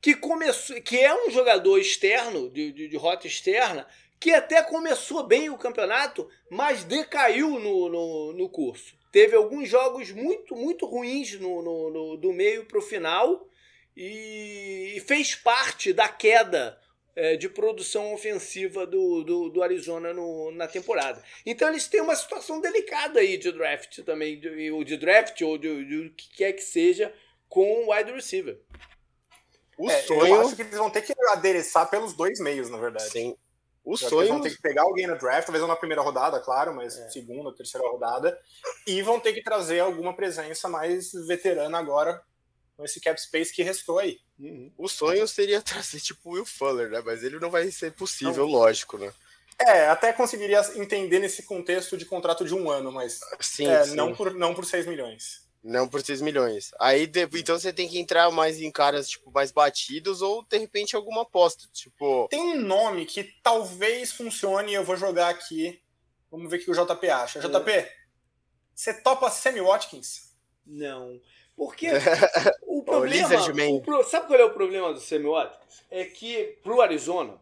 que começou, que é um jogador externo, de, de, de rota externa, que até começou bem o campeonato, mas decaiu no, no, no curso teve alguns jogos muito, muito ruins no, no, no do meio para o final e, e, fez parte da queda é, de produção ofensiva do, do, do Arizona no, na temporada. Então eles têm uma situação delicada aí de draft também, de, ou de draft ou de, de o que quer que seja com o wide receiver. O é, sonho... Eu acho que eles vão ter que adereçar pelos dois meios, na verdade. Sim. O sonho. vão ter que pegar alguém no draft, talvez não na primeira rodada, claro, mas é. segunda, terceira rodada. E vão ter que trazer alguma presença mais veterana agora, com esse cap space que restou aí. Uhum. O sonho seria trazer tipo o Will Fuller, né? Mas ele não vai ser possível, não. lógico, né? É, até conseguiria entender nesse contexto de contrato de um ano, mas sim, é, sim. Não, por, não por 6 milhões. Não por 6 milhões. Aí então você tem que entrar mais em caras tipo mais batidos ou de repente alguma aposta, tipo. Tem um nome que talvez funcione, eu vou jogar aqui. Vamos ver o que o JP acha. JP, é. você topa Sammy Watkins? Não. Porque o problema. o pro, sabe qual é o problema do Sammy Watkins? É que pro Arizona,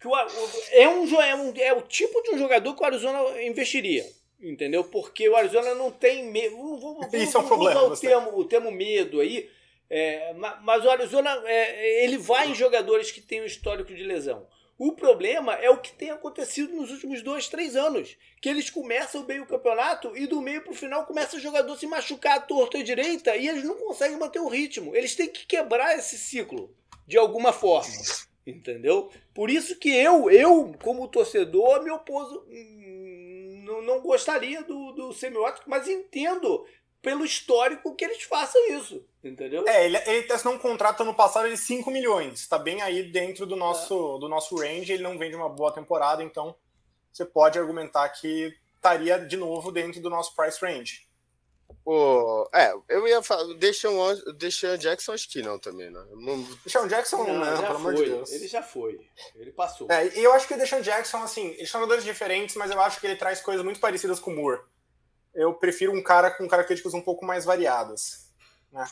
que o, é, um, é, um, é o tipo de um jogador que o Arizona investiria Entendeu? Porque o Arizona não tem medo. Isso é um problema. o termo, o termo medo aí. É, mas o Arizona é, ele vai em jogadores que têm um histórico de lesão. O problema é o que tem acontecido nos últimos dois, três anos. Que eles começam bem o campeonato e do meio para o final começa o jogador se machucar à torta e direita e eles não conseguem manter o ritmo. Eles têm que quebrar esse ciclo de alguma forma. Entendeu? Por isso que eu, eu como torcedor, me oposo não, não gostaria do, do semiótico, mas entendo pelo histórico que eles façam isso, entendeu? É, ele, ele assinou um contrato ano passado de 5 milhões, está bem aí dentro do nosso, é. do nosso range, ele não vem de uma boa temporada, então você pode argumentar que estaria de novo dentro do nosso price range. O, é, eu ia falar. Deshaun, Deshaun Jackson, acho que não também, né? Não... Deshaun Jackson, não, não pelo amor de Deus. Ele já foi. Ele passou. É, e eu acho que o Deshaun Jackson, assim, eles são jogadores diferentes, mas eu acho que ele traz coisas muito parecidas com o Moore. Eu prefiro um cara com características um pouco mais variadas. Né?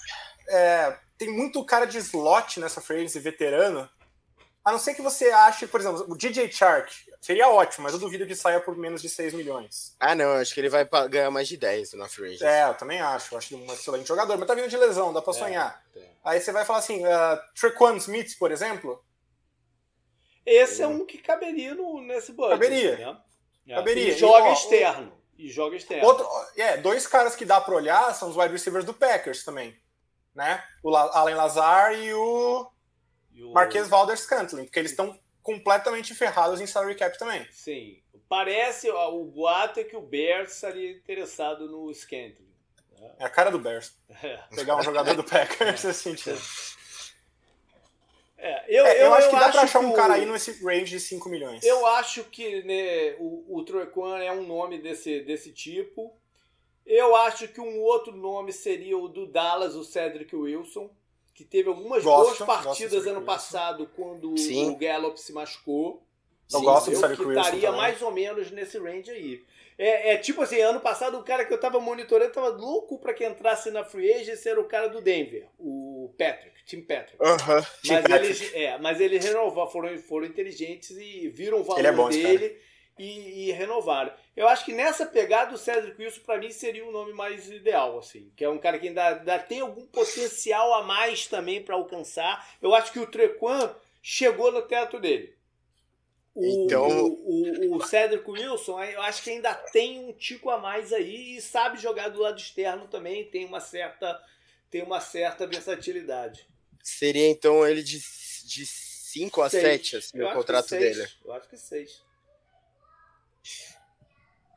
É, tem muito cara de slot nessa frase veterano. A não ser que você ache, por exemplo, o DJ Shark, Seria ótimo, mas eu duvido que saia por menos de 6 milhões. Ah, não, acho que ele vai ganhar mais de 10 no Free É, eu também acho. Eu acho ele um excelente jogador, mas tá vindo de lesão, dá pra é, sonhar. É. Aí você vai falar assim, uh, Trequan Smith, por exemplo. Esse é, é um que caberia no, nesse budget. Caberia. Né? É. Caberia. E joga e, ó, externo. E joga externo. Outro, é, dois caras que dá pra olhar são os wide receivers do Packers também. Né? O La Allen Lazar e o o... Marquês Valder Scantling, porque eles estão completamente ferrados em salary cap também. Sim. Parece, o boato é que o Bears estaria interessado no Scantling. Né? É a cara do Bears. É. Pegar um jogador do Packers é. assim, tipo. É, eu, é, eu, eu, acho que eu dá acho pra achar um cara aí nesse range de 5 milhões. Eu acho que né, o, o Troequan é um nome desse, desse tipo. Eu acho que um outro nome seria o do Dallas, o Cedric Wilson, que teve algumas Gosto, boas do partidas ano passado quando Sim. o Gallup se machucou. Eu Sim, gosto do Eu Cedric que estaria mais ou menos nesse range aí. É, é tipo assim, ano passado o cara que eu tava monitorando tava louco pra que entrasse na free agency era o cara do Denver, o Patrick, Tim Patrick. Tim Mas Patrick. eles, é, mas eles renovaram, foram, foram inteligentes e viram o valor Ele é bom, dele e, e renovaram. Eu acho que nessa pegada o Cedric Wilson pra mim seria o nome mais ideal, assim, que é um cara que ainda, ainda tem algum potencial a mais também pra alcançar. Eu acho que o Trequan chegou no teto dele. O, Então- o, o, o Cedric Wilson, eu acho que ainda tem um tico a mais aí e sabe jogar do lado externo também, tem uma certa, tem uma certa versatilidade. Seria então ele de 5 a Seis. 7, assim, o contrato dele. Eu acho que seis.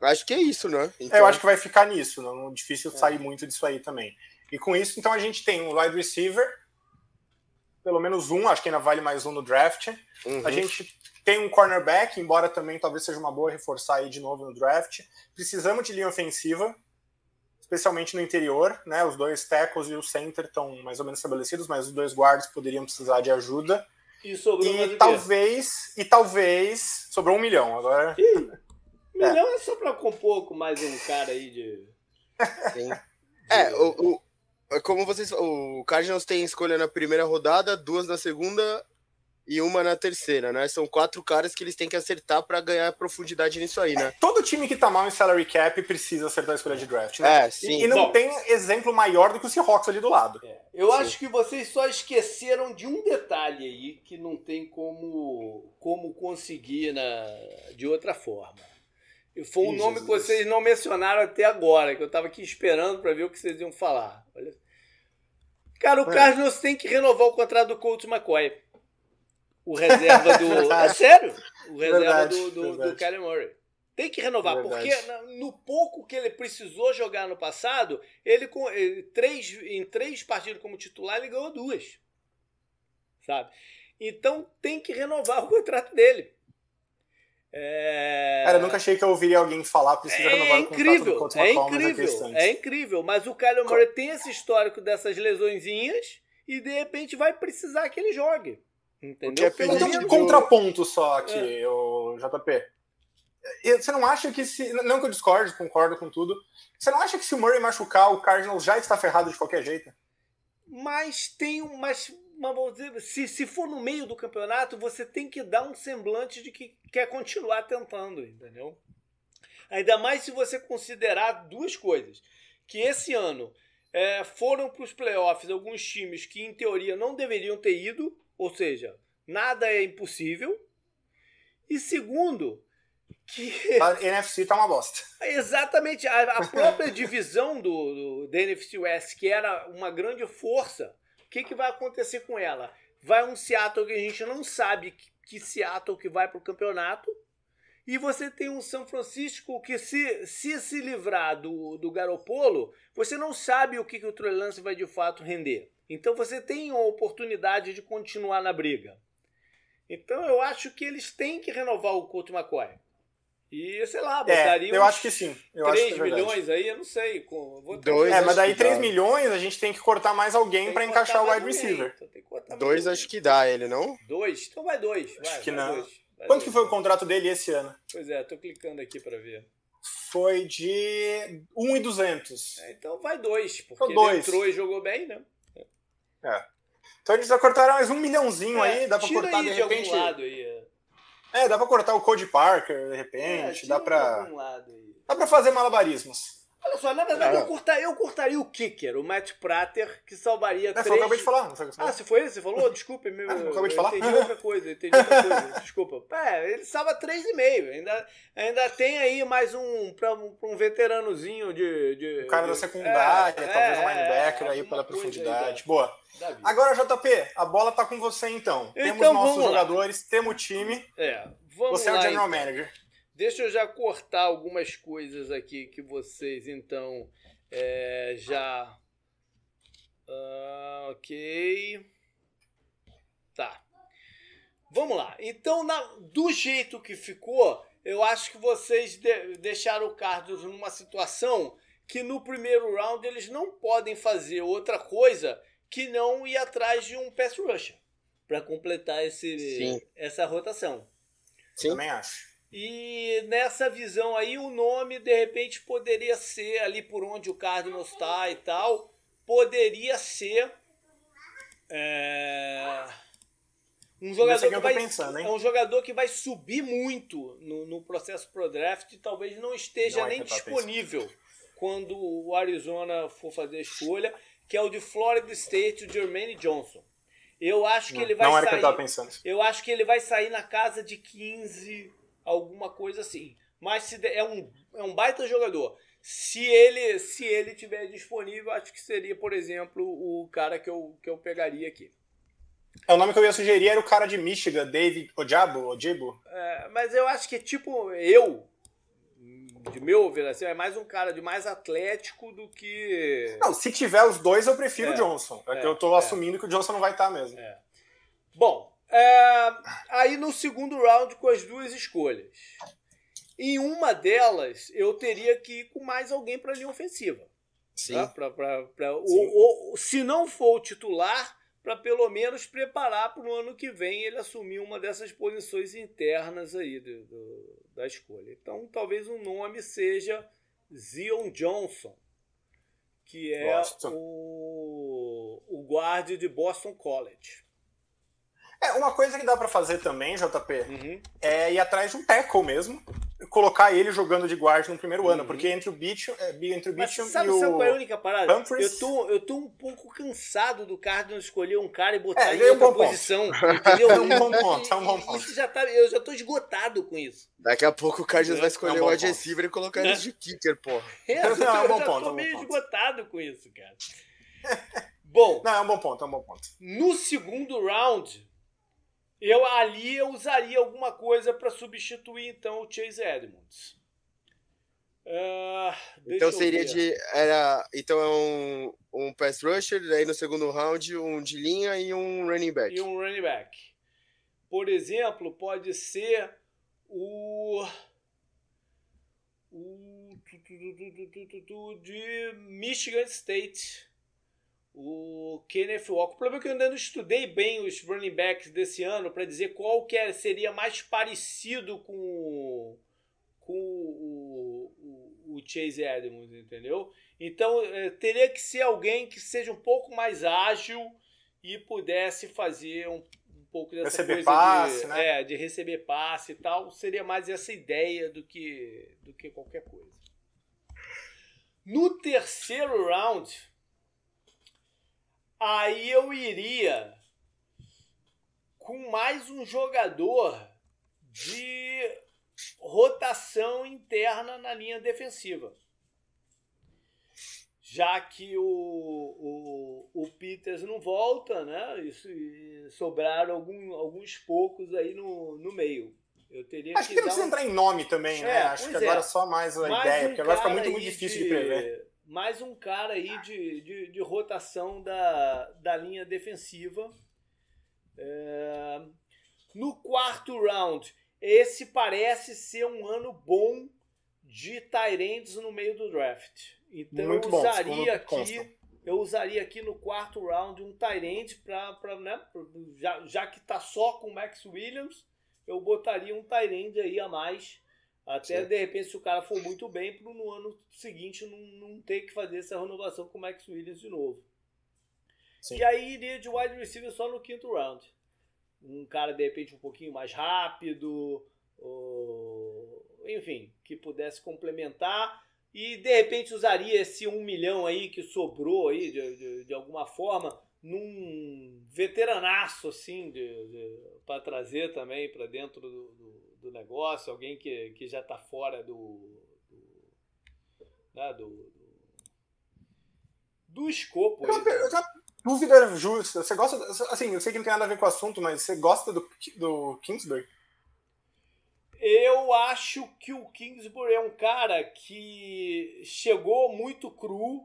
Acho que é isso, né? Então, Eu acho que vai ficar nisso, não é difícil sair muito disso aí também. E com isso, então a gente tem um wide receiver, pelo menos um, acho que ainda vale mais um no draft. uhum. A gente tem um cornerback, embora também talvez seja uma boa reforçar aí de novo no draft. Precisamos de linha ofensiva, especialmente no interior, né? Os dois tackles e o center estão mais ou menos estabelecidos, mas os dois guards poderiam precisar de ajuda. E sobrou E talvez, e talvez sobrou um milhão agora. Ih, milhão é só pra compor com mais um cara aí de. Sim. É, o, o- como vocês o Cardinals tem escolha na primeira rodada, duas na segunda e uma na terceira, né? São quatro caras que eles têm que acertar pra ganhar profundidade nisso aí, né? Todo time que tá mal em salary cap precisa acertar a escolha de draft, né? É, sim. E, e não Bom. tem exemplo maior do que o Seahawks ali do lado. Eu Sim. acho que vocês só esqueceram de um detalhe aí que não tem como, como conseguir na, de outra forma. E foi um Ih, nome que Jesus. vocês não mencionaram até agora, que eu tava aqui esperando para ver o que vocês iam falar. Olha. Cara, o É. Cardinals tem que renovar o contrato do Colt McCoy. O reserva do. é sério? O reserva Verdade, do, do, do Murray. Tem que renovar, Verdade. porque no pouco que ele precisou jogar no passado, ele, com, ele três, em três partidas como titular, ele ganhou duas. Sabe? Então tem que renovar o contrato dele. É... Cara, eu nunca achei que eu ouviria alguém falar precisa renovar É o contrato do incrível, é é incrível, é incrível. Mas o Kyler Murray tem esse histórico dessas lesõezinhas e de repente vai precisar que ele jogue. Entendeu? que é Pelo Então, um menos- contraponto só aqui, É. o JP. Você não acha que se. Não que eu discorde, concordo com tudo. Você não acha que se o Murray machucar, o Cardinals já está ferrado de qualquer jeito? Mas tem um. Mas, mas dizer, se, se for no meio do campeonato, você tem que dar um semblante de que quer continuar tentando, entendeu? Ainda mais se você considerar duas coisas. Que esse ano é, foram para os playoffs alguns times que, em teoria, não deveriam ter ido, ou seja, nada é impossível. E segundo, que A NFC tá uma bosta. Exatamente. A, a própria divisão do, do, da NFC West, que era uma grande força, que, que vai acontecer com ela? Vai um Seattle que a gente não sabe que, Seattle que vai para o campeonato. E você tem um São Francisco que, se se, se livrar do, do Garopolo, você não sabe o que, que o Trey Lance vai de fato render. Então você tem a oportunidade de continuar na briga. Então eu acho que eles têm que renovar o Colt McCoy. E, sei lá, É, botaria eu uns acho que sim. Eu acho 3 que é verdade. milhões aí, eu não sei. com- Vou ter Dois, É, acho mas daí que 3 dá. milhões a gente tem que cortar mais alguém para encaixar o wide receiver. então Dois acho que dá ele, não? Dois? Então vai dois. Acho vai, que vai não. dois, vai Quanto dois. que foi o contrato dele esse ano? Pois é, tô clicando aqui pra ver. Foi de 1,200. É, então vai dois, porque ele dois. entrou e jogou bem, né? Então a gente vai cortar mais um milhãozinho aí, dá pra cortar aí de de repente. algum lado aí. É. É, dá pra cortar o Cody Parker, de É, repente, tira dá pra. Dá pra fazer malabarismos. Olha só, na verdade, é. eu, curtaria, eu curtaria o kicker, o Matt Prater, que salvaria é, três... Foi, acabei de falar. Não ah, se foi ele? Você falou? Desculpa. Meu, é, acabei de falar. entendi outra coisa, entendi outra coisa. Desculpa. É, ele salva 3,5. Ainda, ainda tem aí mais um, pra, um, veteranozinho de... de o cara de, da secundária, é, talvez um linebacker aí pela profundidade. Aí, Boa. Agora, JP, a bola tá com você então. então temos nossos jogadores, temos o time. É, vamos Você lá, é o general então. manager. Deixa eu já cortar algumas coisas aqui que vocês, então, é, já. Uh, ok. Tá. Vamos lá. Então, na, do jeito que ficou, eu acho que vocês de, deixaram o Carlos numa situação que no primeiro round eles não podem fazer outra coisa que não ir atrás de um pass rusher para completar esse, essa rotação. Sim. Também acho. E nessa visão aí, o nome de repente poderia ser ali por onde o Cardinals está e tal, poderia ser é, um jogador que vai, pensando, é um jogador que vai subir muito no, no processo pro draft e talvez não esteja não é nem disponível quando o Arizona for fazer a escolha, que é o de Florida State, o Jermaine Johnson. Eu acho que não, ele vai não sair. Era que eu, pensando. eu acho que ele vai sair na casa de 15 alguma coisa assim. Mas se é um, é um baita jogador. Se ele se ele tiver disponível, acho que seria, por exemplo, o cara que eu, que eu pegaria aqui. É, o nome que eu ia sugerir era o cara de Michigan, David Ojabo, Ojabo. É, mas eu acho que tipo eu, de meu ver assim, é mais um cara de mais atlético do que. Não, se tiver os dois, eu prefiro é, o Johnson. É, que eu tô é. assumindo que o Johnson não vai estar mesmo. É. Bom, é, aí no segundo round com as duas escolhas. Em uma delas, eu teria que ir com mais alguém para a linha ofensiva. Sim. Tá? Pra, pra, pra, Sim. O, o, se não for o titular, para pelo menos preparar para o ano que vem ele assumir uma dessas posições internas aí do, do, da escolha. Então, talvez o nome seja Zion Johnson, que é o, o guarde de Boston College. É, uma coisa que dá para fazer também, JP, uhum. é ir atrás de um tackle mesmo, colocar ele jogando de guarda no primeiro uhum. ano, porque entre o Beachum, é, entre o sabe, e o sabe qual é a única parada? Humphries... Eu, tô, eu tô um pouco cansado do Cardinals escolher um cara e botar é, ele em é outra um posição, entendeu? é um bom ponto, é um bom ponto. Isso já tá, eu já tô esgotado com isso. Daqui a pouco o Cardinals vai escolher é um o wide receiver e colocar ele de kicker, porra. É, eu, não, é um bom já ponto, tô meio esgotado com isso, cara. Bom. Não, é um bom ponto, é um bom ponto. No segundo round, eu ali eu usaria alguma coisa para substituir então o Chase Edmonds. Uh, então seria de era então é um, um pass rusher, daí no segundo round um de linha e um running back. E um running back. Por exemplo, pode ser o o de Michigan State o Kenneth Walker. O problema é que eu ainda não estudei bem os running backs desse ano para dizer qual que é, seria mais parecido com, com o, o, o Chase Edmonds, entendeu? Então é, teria que ser alguém que seja um pouco mais ágil e pudesse fazer um, um pouco dessa receber coisa passe, de, né? é, de receber passe e tal. Seria mais essa ideia do que, do que qualquer coisa. No terceiro round, Aí eu iria com mais um jogador de rotação interna na linha defensiva. Já que o, o, o Peters não volta, né? Isso, sobraram algum, alguns poucos aí no, no meio. Eu teria Acho que, que precisa um... entrar em nome também, né? É, Acho que agora é. só mais a mais ideia, um porque agora fica muito, muito difícil de, de prever mais um cara aí de, de, de rotação da, da linha defensiva. É, no quarto round, esse parece ser um ano bom de Tyrands no meio do draft. Então Muito eu usaria bom, aqui, eu usaria aqui no quarto round um Tyrant para, né, já, já que tá só com o Max Williams, eu botaria um Tyrant aí a mais até Sim. de repente, se o cara for muito bem, para no ano seguinte não, não ter que fazer essa renovação com o Max Williams de novo. Sim. E aí iria de wide receiver só no quinto round. Um cara de repente um pouquinho mais rápido, ou, enfim, que pudesse complementar. e de repente usaria esse um milhão aí que sobrou aí de, de, de alguma forma num veteranaço assim de, de para trazer também para dentro do, do, do, negócio alguém que, que já está fora do do, né, do, do, escopo aí, eu, eu, dúvida justa você gosta assim eu sei que não tem nada a ver com o assunto mas você gosta do, do Kingsbury eu acho que o Kingsbury é um cara que chegou muito cru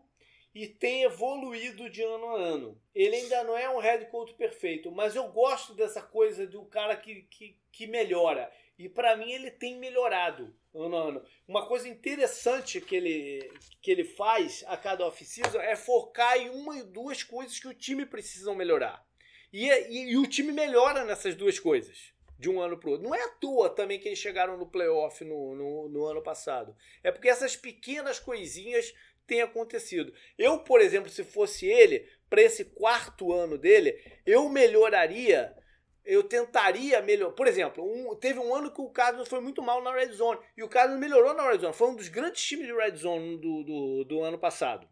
e tem evoluído de ano a ano. Ele ainda não é um head coach perfeito, mas eu gosto dessa coisa do cara que, que, que melhora. E para mim ele tem melhorado ano a ano. Uma coisa interessante que ele, que ele faz a cada off-season é focar em uma e duas coisas que o time precisa melhorar. E, e, e o time melhora nessas duas coisas de um ano para o outro. Não é à toa também que eles chegaram no playoff no, no, no ano passado. É porque essas pequenas coisinhas têm acontecido. Eu, por exemplo, se fosse ele, para esse quarto ano dele, eu melhoraria. Eu tentaria melhorar. Por exemplo, um, teve um ano que o Cardinals foi muito mal na Red Zone. E o Cardinals melhorou na Red Zone. Foi um dos grandes times de Red Zone do, do, do ano passado.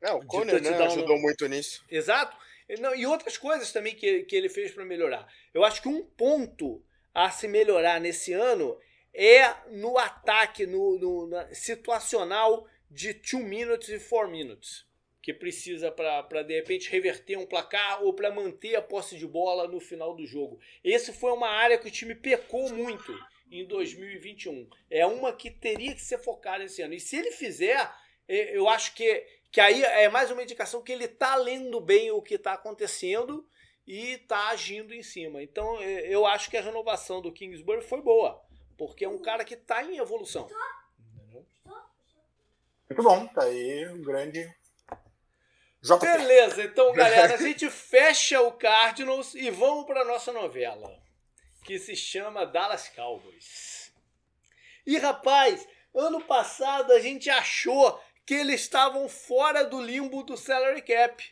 É, o Conner né, ajudou no... muito nisso. Exato. Não, e outras coisas também que, que ele fez para melhorar. Eu acho que um ponto a se melhorar nesse ano é no ataque, no, no situacional de 2 minutes e 4 minutes. Que precisa para de repente reverter um placar ou para manter a posse de bola no final do jogo. Esse foi uma área que o time pecou muito em 2021. É uma que teria que ser focada esse ano. E se ele fizer, é, eu acho que que aí é mais uma indicação que ele está lendo bem o que está acontecendo e está agindo em cima. Então é, eu acho que a renovação do Kingsbury foi boa, porque é um cara que está em evolução. Muito bom, tá aí um grande. JP. Beleza, então galera, a gente fecha o Cardinals e vamos para nossa novela, que se chama Dallas Cowboys. E rapaz, ano passado a gente achou que eles estavam fora do limbo do salary cap.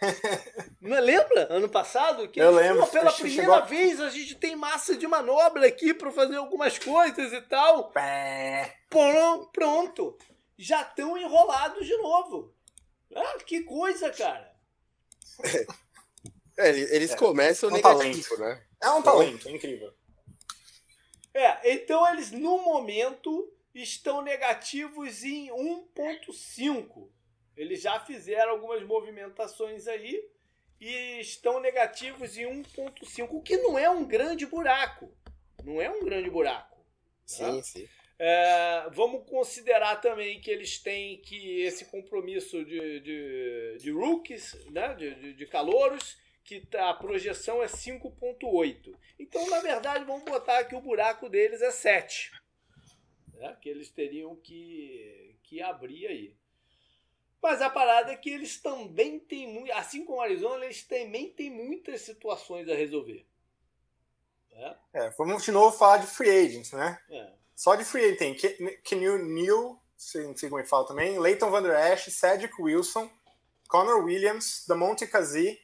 Não lembra? Ano passado? Que eu lembro. Pô, pela primeira chegou... vez a gente tem massa de manobra aqui para fazer algumas coisas e tal. Pronto, pronto. Já estão enrolados de novo. Ah, que coisa, cara. É, eles é, começam é um negativo, talento. né? É um talento, é incrível. É, então eles no momento estão negativos em 1.5. Eles já fizeram algumas movimentações aí e estão negativos em 1.5, o que não é um grande buraco. Não é um grande buraco. Tá? Sim, sim. É, vamos considerar também que eles têm que esse compromisso de, de, de rookies, né? de, de, de calouros, que tá, a projeção é 5.8. Então, na verdade, vamos botar que o buraco deles é 7 né, que eles teriam que, que abrir aí. Mas a parada é que eles também têm, assim como a Arizona, eles também têm muitas situações a resolver. É, é vamos de novo falar de free agents, né? É. Só de free agent tem Kenil Neal, não sei como é fala também, Leighton Van Der Esch, Cedric Wilson, Connor Williams, Damonte Kazi,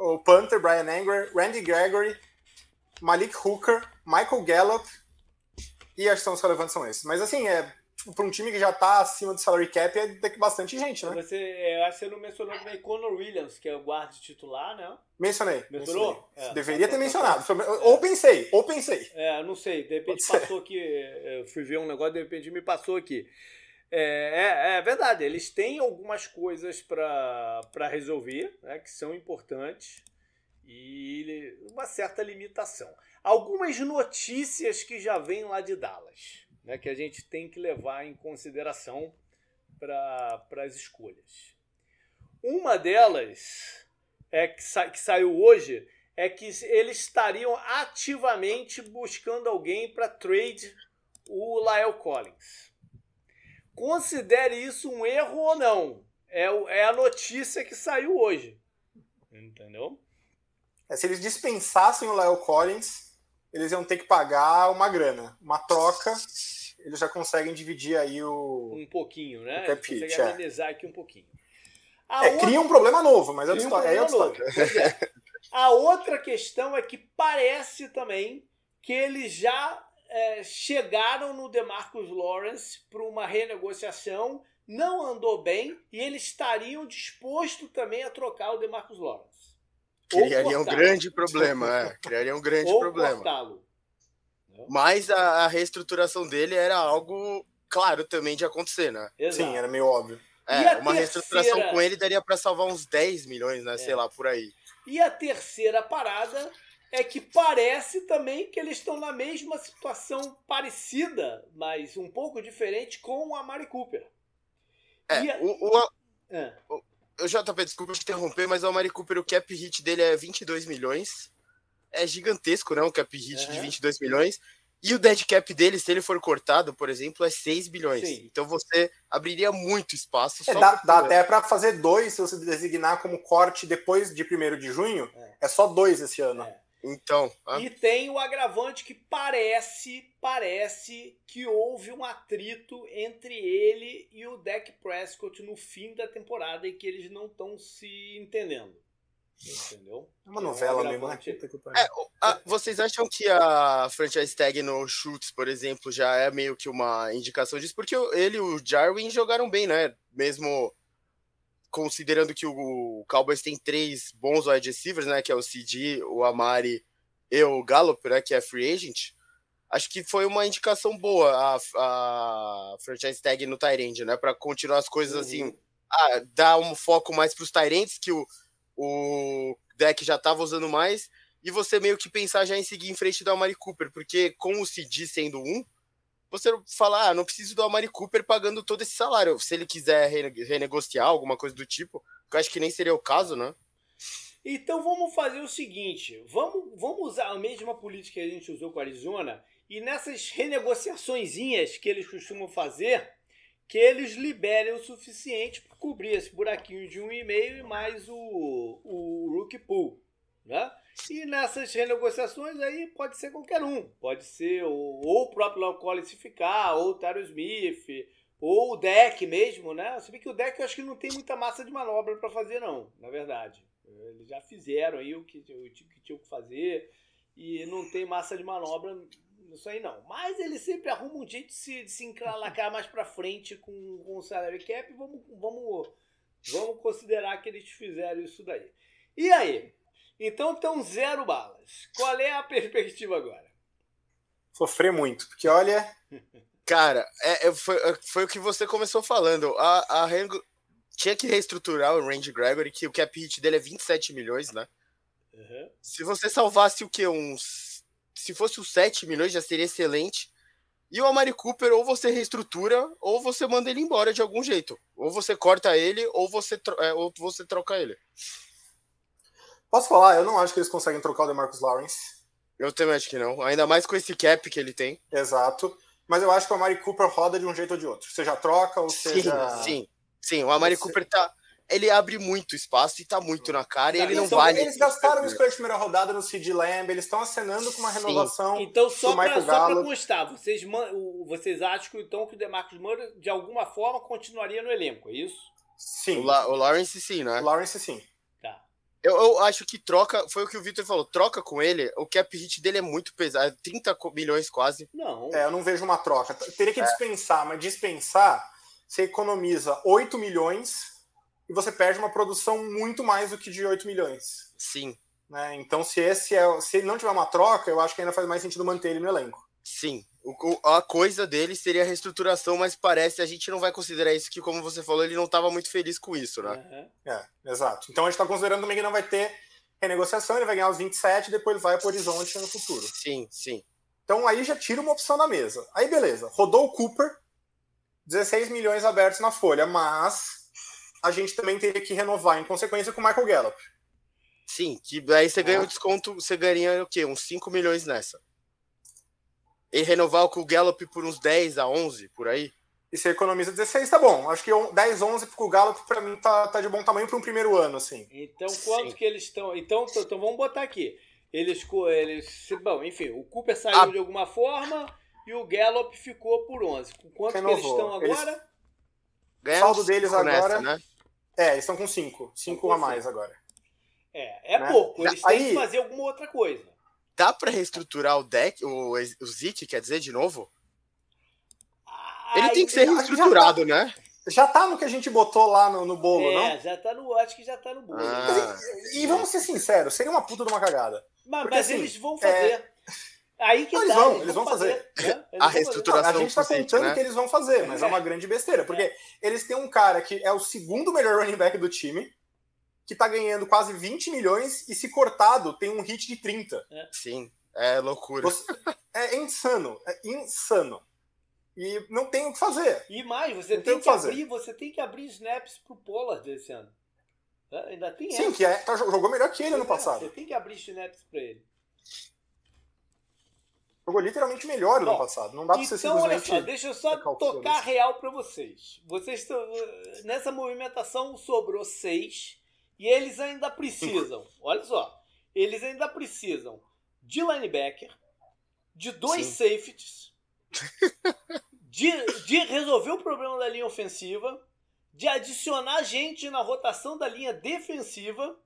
o Panther, Brian Anger, Randy Gregory, Malik Hooker, Michael Gallup, e acho que são os relevantes são esses. Mas assim, é tipo, para um time que já está acima do salary cap, é ter bastante gente, né? Você, eu acho que você não mencionou também Conor Williams, que é o guarda titular, né? Mencionei. Mencionou? É, Deveria ter mencionado. Ou pensei, ou pensei. É, não sei. De repente passou aqui, eu fui ver um negócio, de repente me passou aqui. É, é, é verdade, eles têm algumas coisas para resolver, né, que são importantes, e uma certa limitação algumas notícias que já vêm lá de Dallas, né, que a gente tem que levar em consideração para as escolhas. Uma delas é que, sa que saiu hoje é que eles estariam ativamente buscando alguém para trade o Lyle Collins. Considere isso um erro ou não? É, é a notícia que saiu hoje. Entendeu? É, se eles dispensassem o Lyle Collins, eles iam ter que pagar uma grana. Uma troca, eles já conseguem dividir aí o. Um pouquinho, né? O consegue é. amenizar aqui um pouquinho. A é, outra... cria um problema novo, mas é outra história. Um é outra história. A outra questão é que parece também que eles já é, chegaram no DeMarcus Lawrence para uma renegociação, não andou bem e eles estariam dispostos também a trocar o DeMarcus Lawrence. Criaria um grande problema, é. Criaria um grande Ou problema. cortá-lo. Mas a, a reestruturação dele era algo claro também de acontecer, né? Exato. Sim, era meio óbvio. É, uma reestruturação terceira- com ele daria pra salvar uns 10 milhões, né? Sei lá, por aí. E a terceira parada é que parece também que eles estão na mesma situação parecida, mas um pouco diferente com a Mari Cooper. É, E a- o, o, É, o JP, desculpa te interromper, mas o Amari Cooper, o cap hit dele é 22 milhões. É gigantesco, né? Um cap hit de Aham. 22 milhões. E o dead cap dele, se ele for cortado, por exemplo, é 6 bilhões. Sim. Então você abriria muito espaço. É, só dá, dá até para fazer dois se você designar como corte depois de 1 de junho. É. É, só dois esse ano. É. Então, ah, E tem o agravante que parece, parece que houve um atrito entre ele e o Dak Prescott no fim da temporada e que eles não estão se entendendo. Entendeu? É uma É novela mesmo, né? É, a- vocês acham que a franchise tag no Schultz, por exemplo, já é meio que uma indicação disso? Porque ele e o Jarwin jogaram bem, né? Mesmo considerando que o Cowboys tem três bons wide receivers, né? Que é o CD, o Amari e o Gallup, né? Que é free agent. Acho que foi uma indicação boa a, a franchise tag no Tyrande, né? Para continuar as coisas assim, Uhum. ah, dar um foco mais para os Tyrants, que o, o deck já estava usando mais, e você meio que pensar já em seguir em frente do Amari Cooper, porque com o CD sendo um, você fala, ah, não preciso do Amari Cooper pagando todo esse salário. Se ele quiser rene- renegociar alguma coisa do tipo, que eu acho que nem seria o caso, né? Então vamos fazer o seguinte: vamos, vamos usar a mesma política que a gente usou com a Arizona e nessas renegociaçõezinhas que eles costumam fazer, que eles liberem o suficiente para cobrir esse buraquinho de um e meio e mais o, o rookie pool, né? E nessas renegociações aí pode ser qualquer um, pode ser o, ou o próprio Léo Collins se ficar, ou o Tyro Smith, ou o deck mesmo, né? Se bem que o deck eu acho que não tem muita massa de manobra para fazer não, na verdade. Eles já fizeram aí o que, o que tinham que fazer e não tem massa de manobra nisso aí não. Mas ele sempre arruma um jeito de se, de se encralacar mais pra frente com, com o salary cap. Vamos, vamos, vamos considerar que eles fizeram isso daí. E aí? Então estão zero balas. Qual é a perspectiva agora? Sofrer muito. Porque olha, Cara, é, é- foi, é- foi o que você começou falando. A, a Rengo- tinha que reestruturar o Randy Gregory, que o cap hit dele é 27 milhões, né? Uhum. Se você salvasse o que? Uns. Se fosse os 7 milhões, já seria excelente. E o Amari Cooper, ou você reestrutura, ou você manda ele embora de algum jeito. Ou você corta ele, ou você, tro- é, ou você troca ele. Posso falar, eu não acho que eles conseguem trocar o DeMarcus Lawrence. Eu também acho que não. Ainda mais com esse cap que ele tem. Exato. Mas eu acho que o Amari Cooper roda de um jeito ou de outro. Seja troca ou Sim, seja. sim. Sim, o Amari Você- Cooper tá. Ele abre muito espaço e tá muito na cara e ele não Eles, vale. eles gastaram o escolha de primeira rodada no Sid Lamb, eles estão acenando com uma Sim. renovação. Então, só para constar, vocês, vocês acham que, então, que o DeMarcus Murray, de alguma forma, continuaria no elenco, é isso? Sim. O, La- o Lawrence, sim, né? O Lawrence, sim. Eu, eu acho que troca. Foi o que o Victor falou. Troca com ele. O cap hit dele é muito pesado. 30 co- milhões quase. Não. É, eu não vejo uma troca. Teria que dispensar, mas dispensar, você economiza 8 milhões e você perde uma produção muito mais do que de 8 milhões. Sim. Né? Então, se esse é, se ele não tiver uma troca, eu acho que ainda faz mais sentido manter ele no elenco. Sim. O- o- a coisa dele seria a reestruturação, mas parece a gente não vai considerar isso que, como você falou, ele não estava muito feliz com isso, né? Aham. É, exato. Então a gente está considerando também que não vai ter renegociação, ele vai ganhar os 27 e depois ele vai para o horizonte no futuro. Sim, sim. Então aí já tira uma opção da mesa. Aí beleza, rodou o Cooper, 16 milhões abertos na folha, mas a gente também teria que renovar em consequência com o Michael Gallup. Sim, que aí você ganha Ah. um desconto, você ganharia o quê? Uns 5 milhões nessa. E renovar com o Gallup por uns 10 a 11, por aí? E você economiza 16, tá bom. Acho que 10, 11 com o Gallup para mim tá, tá de bom tamanho para um primeiro ano, assim. Então, quanto Sim. que eles estão. Então, então, vamos botar aqui. Eles. co- eles bom, enfim, o Cooper saiu Ah. de alguma forma e o Gallup ficou por 11. Com quanto que eles Renovou. estão Eles- agora? Ganha Saldo deles agora- né? É, eles estão com 5. 5 a mais agora. É, é Né? pouco. Eles têm Aí- que fazer alguma outra coisa. Dá pra reestruturar o deck, o, o Zit, quer dizer, de novo? Ele tem que ser reestruturado, já tá, né? Já tá no que a gente botou lá no, no bolo, é, não? É, já tá no. Acho que já tá no bolo. Ah. E, e, vamos ser sinceros, seria uma puta de uma cagada. Mas, Porque, mas assim, eles vão fazer. É... Aí que não, tá, eles vão, eles vão fazer. fazer. Né? Eles a reestruturação. a gente tá contando né? que eles vão fazer, mas é. é uma grande besteira. Porque eles têm um cara que é o segundo melhor running back do time, que tá ganhando quase 20 milhões, e se cortado, tem um hit de 30. É. Sim, é loucura. Você, é insano, é insano. E não tem o que fazer. E mais, você tem, tem, que fazer. abrir, você tem que abrir snaps pro Pollard esse ano. Ainda tem Sim, essa. que é, tá, jogou melhor que ele no passado. Você tem que abrir snaps para ele. Jogou literalmente melhor no passado. Não dá pra então, você simplesmente. Olha só, deixa eu só tocar real para vocês. Vocês estão. Nessa movimentação sobrou seis. E eles ainda precisam. olha só. Eles ainda precisam de linebacker, de dois Sim. safeties, de, de resolver o problema da linha ofensiva, de adicionar gente na rotação da linha defensiva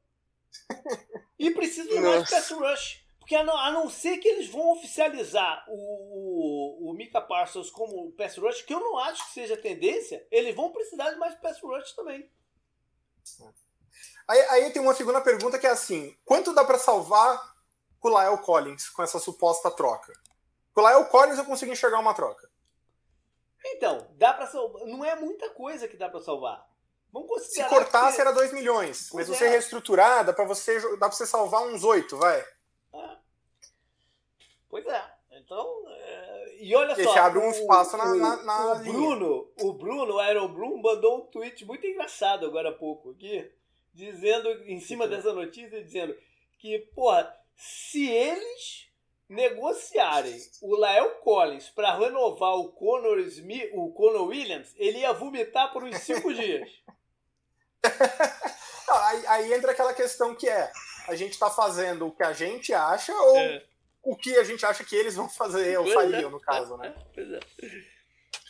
e precisam de mais pass rush. Porque a não, a não ser que eles vão oficializar o, o, o Mika Parsons como pass rush, que eu não acho que seja tendência, eles vão precisar de mais pass rush também. Aí, aí tem uma segunda pergunta que é assim: quanto dá para salvar o Lyle Collins com essa suposta troca? Com o Lyle Collins eu consigo enxergar uma troca. Então, dá para salvar. Não é muita coisa que dá para salvar. Vamos considerar. Se cortasse que... era 2 milhões. Pois mas é. você reestruturar, dá para você, dá pra você salvar uns 8, vai. Pois é. Então, é... e olha Esse só. abre um espaço o, na, na, na o Bruno, o Bruno, o mandou um tweet muito engraçado agora há pouco aqui, dizendo, em cima dessa notícia, dizendo que, porra, se eles negociarem o Lael Collins para renovar o Conor, Smith, o Conor Williams, ele ia vomitar por uns cinco dias. aí, aí, entra aquela questão que é: a gente está fazendo o que a gente acha ou é o que a gente acha que eles vão fazer, ou fariam, é. no caso, né? Pois é.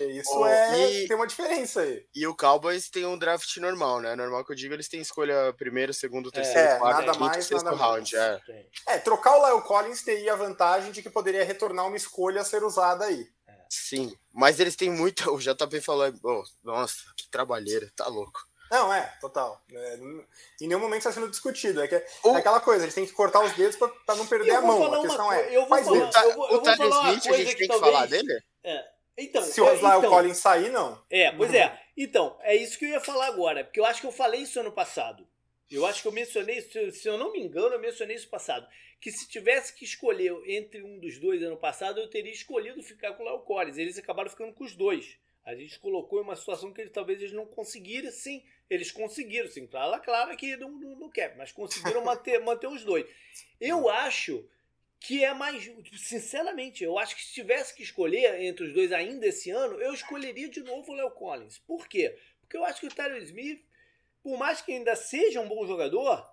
Isso oh, é. E, tem uma diferença aí. E o Cowboys tem um draft normal, né? Normal que eu digo, eles têm escolha primeiro, segundo, terceiro, é, quarto, nada quinto, mais, sexto nada round. Mais. É. é, trocar o Lyle Collins teria a vantagem de que poderia retornar uma escolha a ser usada aí. Sim, mas eles têm muito. O JP falou, oh, nossa, que trabalheira, tá louco. Não, é, total. É, em nenhum momento está sendo discutido. É, que, é o... aquela coisa, a gente tem que cortar os dedos para não perder a mão. A questão uma, é. Eu vou falar, eu vou, eu Tyler Smith, a gente tem que talvez... falar dele? É. Então, Se o Oslar então, Collins sair, não. É, pois é. Então, é isso que eu ia falar agora, porque eu acho que eu falei isso ano passado. Eu acho que eu mencionei, se, se eu não me engano, eu mencionei isso passado. Que se tivesse que escolher entre um dos dois ano passado, eu teria escolhido ficar com o Léo Collins. Eles acabaram ficando com os dois. A gente colocou em uma situação que talvez eles não conseguiram, sim. Eles conseguiram, sim. Claro, claro que não, não, não quer, mas conseguiram manter, manter os dois. Eu acho que é mais. Sinceramente, eu acho que se tivesse que escolher entre os dois ainda esse ano, eu escolheria de novo o Léo Collins. Por quê? Porque eu acho que o Tyler Smith, por mais que ainda seja um bom jogador,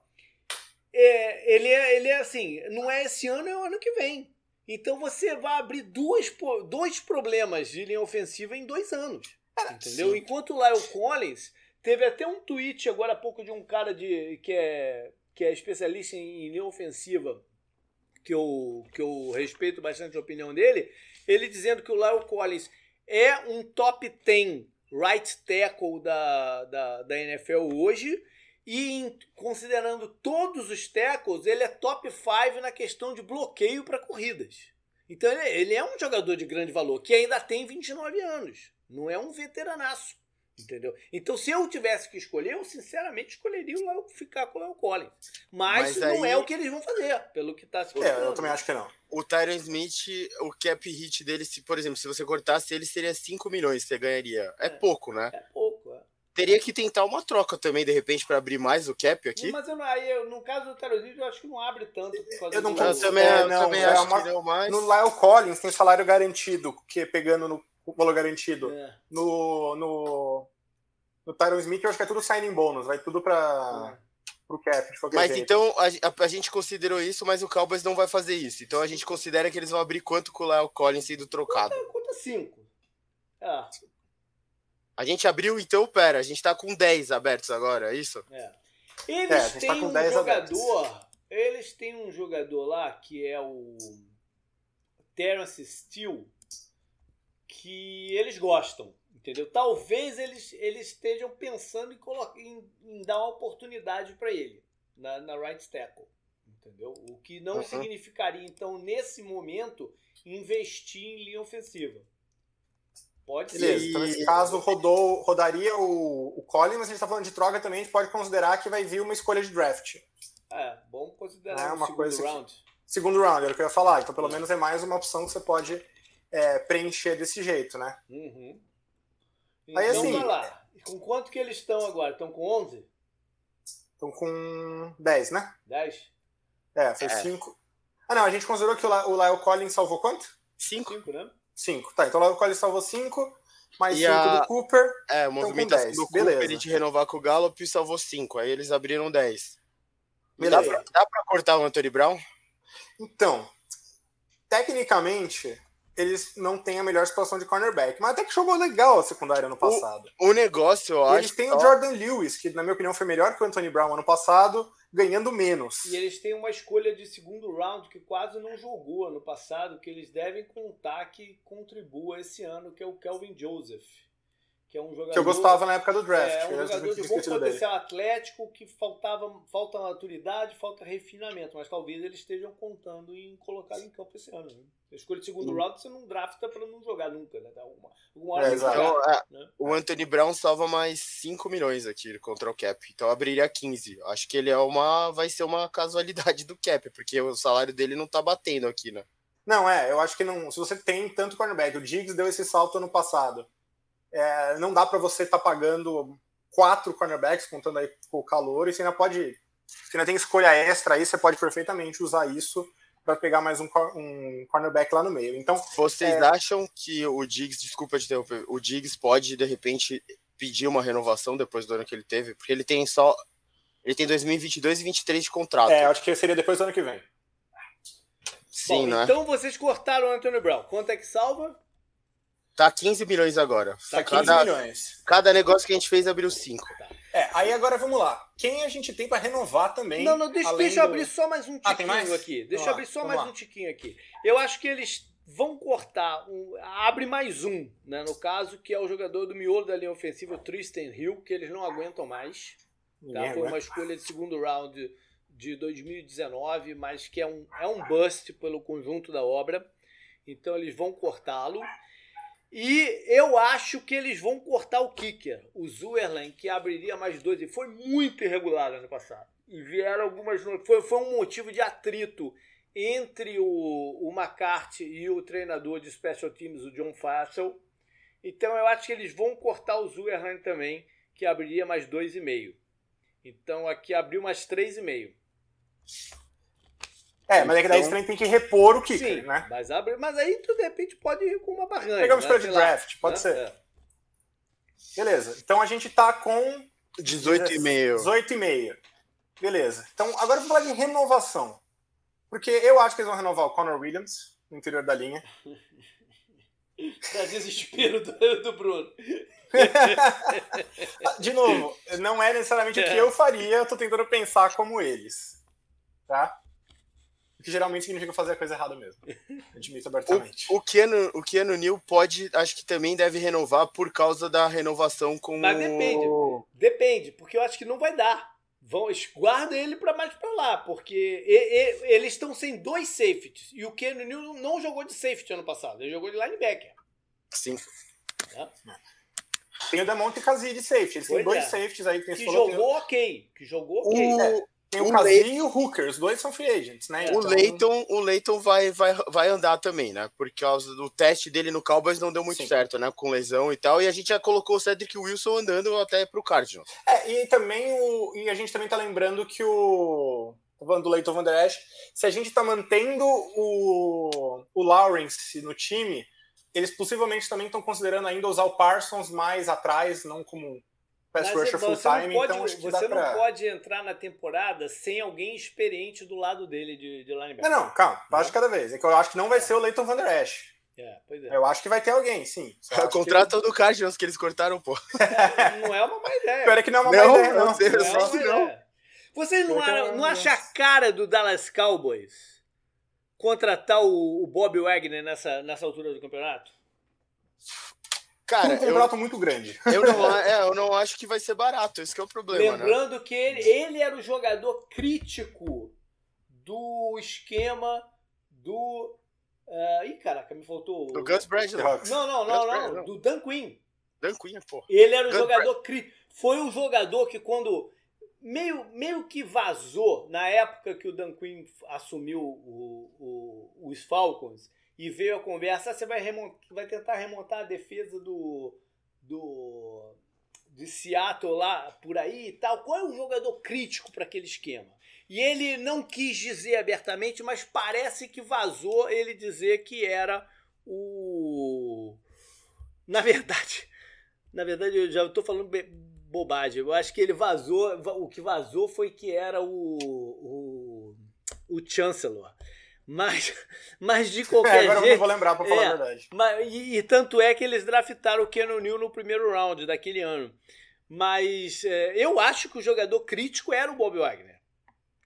é, ele, é, ele é assim, não é esse ano, é o ano que vem. Então você vai abrir duas, dois problemas de linha ofensiva em dois anos. entendeu? Sim. Enquanto o Lyle Collins teve até um tweet agora há pouco de um cara de, que, é, que é especialista em, em linha ofensiva, que eu, que eu respeito bastante a opinião dele, ele dizendo que o Lyle Collins é um top 10 right tackle da, da, da NFL hoje e considerando todos os tackles, ele é top 5 na questão de bloqueio para corridas. Então ele, ele, é um jogador de grande valor, que ainda tem 29 anos. Não é um veteranaço. Entendeu? Então, se eu tivesse que escolher, eu sinceramente escolheria o Léo, ficar com o Léo Collins. Mas, Mas não é o que eles vão fazer, pelo que está se É, eu também acho que não. O Tyron Smith, o cap hit dele, se, por exemplo, se você cortasse ele, seria 5 milhões você ganharia. É, é pouco, né? É pouco, é. Teria que tentar uma troca também, de repente, para abrir mais o cap aqui. Mas eu não, aí, eu, no caso do Terozito, eu acho que não abre tanto. Eu não do... também, é, não, também é acho uma, que não mais. No Lyle Collins tem salário garantido, que pegando no valor garantido. É. No, no, no Tyron Smith, eu acho que é tudo signing bônus, vai tudo para é. pro cap. mas jeito. então, a, a, a, gente considerou isso, mas o Cowboys não vai fazer isso. Então a gente considera que eles vão abrir quanto com o Lyle Collins sendo trocado. Conta, conta cinco. Ah. A gente abriu, então, pera, a gente tá com 10 abertos agora, é isso? É. Eles é, têm tá um jogador eles têm um jogador lá que é o Terence Steele, que eles gostam, entendeu? Talvez eles, eles estejam pensando em, em, em dar uma oportunidade para ele na, na right tackle, entendeu? O que não uhum. significaria, então, nesse momento, investir em linha ofensiva. Pode Beleza, ser. Então, nesse caso, rodou, rodaria o, o Collins, mas a gente está falando de troca também, a gente pode considerar que vai vir uma escolha de draft. É, bom considerar é uma segundo coisa round. Que, segundo round, era o que eu ia falar. Então, pelo é. menos é mais uma opção que você pode é, preencher desse jeito, né? Uhum. Então, Aí, assim, lá. Com quanto que eles estão agora? Estão com 11? Estão com 10, né? 10? É, foi 5. É. Ah, não, a gente considerou que o Lyle Collins salvou quanto? 5, né? 5. Tá, então o Lyle Collins salvou 5, mais 5 a... do Cooper. É, a movimentação do Cooper Beleza. de renovar com o Gallup salvou 5. Aí eles abriram 10. Beleza. Dá pra, dá pra cortar o Anthony Brown? Então, tecnicamente, eles não têm a melhor situação de cornerback. Mas até que jogou legal a secundária ano passado. O, o negócio, eu eles acho. Eles têm o Jordan Lewis, que na minha opinião foi melhor que o Anthony Brown ano passado, ganhando menos. E eles têm uma escolha de segundo round que quase não jogou ano passado, que eles devem contar que contribua esse ano, que é o Kelvin Joseph que é um jogador que eu gostava na época do draft. É, um jogador de bom potencial atlético que faltava falta maturidade, falta refinamento, mas talvez eles estejam contando em colocá-lo em campo esse ano. Né? A escolha de segundo hum. round você não drafta para não jogar nunca, né? Dá uma, uma hora é, jogar, então, é, né? O Anthony Brown salva mais 5 milhões aqui contra o cap, então abriria 15. Acho que ele é uma vai ser uma casualidade do cap, porque o salário dele não tá batendo aqui, né? Não, é, eu acho que não. Se você tem tanto cornerback, o Diggs deu esse salto ano passado. É, não dá para você estar tá pagando quatro cornerbacks, contando aí com o calor, e você ainda pode. Você ainda tem escolha extra aí, você pode perfeitamente usar isso para pegar mais um, um cornerback lá no meio. Então, vocês é... acham que o Diggs, desculpa te interromper, o Diggs pode de repente pedir uma renovação depois do ano que ele teve? Porque ele tem só. Ele tem 2022 e 2023 de contrato. É, acho que seria depois do ano que vem. Sim, Bom, né? Então vocês cortaram o Anthony Brown. Quanto é que salva? Tá 15 milhões agora. Tá 15 cada, milhões. Cada negócio que a gente fez abriu 5. É, aí agora vamos lá. Quem a gente tem para renovar também? Não, não, deixa, deixa eu abrir só mais um ah, tiquinho ah, aqui. Deixa eu abrir só mais lá. um tiquinho aqui. Eu acho que eles vão cortar, um, abre mais um, né, no caso, que é o jogador do miolo da linha ofensiva, o Tristan Hill, que eles não aguentam mais. Tá? Foi uma escolha de segundo round de 2019, mas que é um, é um bust pelo conjunto da obra. Então eles vão cortá-lo. E eu acho que eles vão cortar o kicker, o Zuerlen, que abriria mais dois. E foi muito irregular ano passado. E vieram algumas. Foi, foi um motivo de atrito entre o, o McCarthy e o treinador de special teams, o John Fassel. Então eu acho que eles vão cortar o Zuerlen também, que abriria mais dois e meio. Então aqui abriu mais três e meio. É, mas é que daí então, você tem que repor o kicker, sim, né? Mas, abre, mas aí tu de repente pode ir com uma barranca. Pegamos né? de draft, pode né? ser. É. Beleza. Então a gente tá com 18,5. 18,5. Beleza. Então agora vamos falar de renovação. Porque eu acho que eles vão renovar o Connor Williams no interior da linha. pra desespero do, do Bruno. de novo, não é necessariamente é. o que eu faria, eu tô tentando pensar como eles. Tá? Que geralmente significa fazer a coisa errada mesmo. Admito abertamente. O, o, Keanu, o Keanu Neal pode, acho que também deve renovar por causa da renovação com Mas depende. O... Depende, porque eu acho que não vai dar. Vão, guarda ele para mais para lá, porque e, e, eles estão sem dois safeties. E o Keanu Neal não jogou de safety ano passado, ele jogou de linebacker. Sim. É. Tem o Damonte Kazi de safety. Eles têm dois é. safeties aí que, que jogou ok. Que jogou ok. O, é. Tem o, o e o Hooker, os dois são free agents, né? O então... Leighton, o Leighton vai, vai, vai andar também, né? Por causa do teste dele no Cowboys não deu muito Sim. certo, né? Com lesão e tal. E a gente já colocou o Cedric Wilson andando até pro Cardinals. É, e também o. E a gente também tá lembrando que o. Falando do Leighton Van Der Esch. Se a gente tá mantendo o, o Lawrence no time, eles possivelmente também estão considerando ainda usar o Parsons mais atrás, não como pass Mas rusher full time, pode, então acho que Você não pra... pode entrar na temporada sem alguém experiente do lado dele de, de linebacker. Não, não, calma, de cada vez. É que eu acho que não vai é. ser o Leighton Van Der Esch. É, pois é. Eu acho que vai ter alguém, sim. O contrato que... do Cardinals que eles cortaram, pô. não é uma má ideia. Pior é que não é uma não, má ideia, não. Não, não, não, não. Vocês não, não, não acham a cara do Dallas Cowboys contratar o, o Bob Wagner nessa, nessa altura do campeonato? Cara, um contrato eu, muito grande. Eu não, é, eu não acho que vai ser barato, esse é o problema. Né? Lembrando né? que ele, ele era o jogador crítico do esquema do. Uh, ih, caraca, me faltou. Do Gus Bradley. Não, não, não, não, não. Do Dan Quinn. Dan Quinn, pô. Ele era o Gus jogador crítico. Foi o jogador que quando. Meio, meio que vazou na época que o Dan Quinn assumiu o, o, os Falcons e veio a conversa, você vai, remontar, vai tentar remontar a defesa do, do de Seattle lá por aí e tal. Qual é o jogador crítico para aquele esquema? E ele não quis dizer abertamente, mas parece que vazou ele dizer que era o. Na verdade, na verdade eu já estou falando bobagem. Eu acho que ele vazou. O que vazou foi que era o, o, o Chancellor. Mas, mas de qualquer é, agora jeito. Eu não vou lembrar, para falar é, a verdade. Mas, e, e, tanto é que eles draftaram o Keanu Neal no primeiro round daquele ano. Mas é, eu acho que o jogador crítico era o Bob Wagner,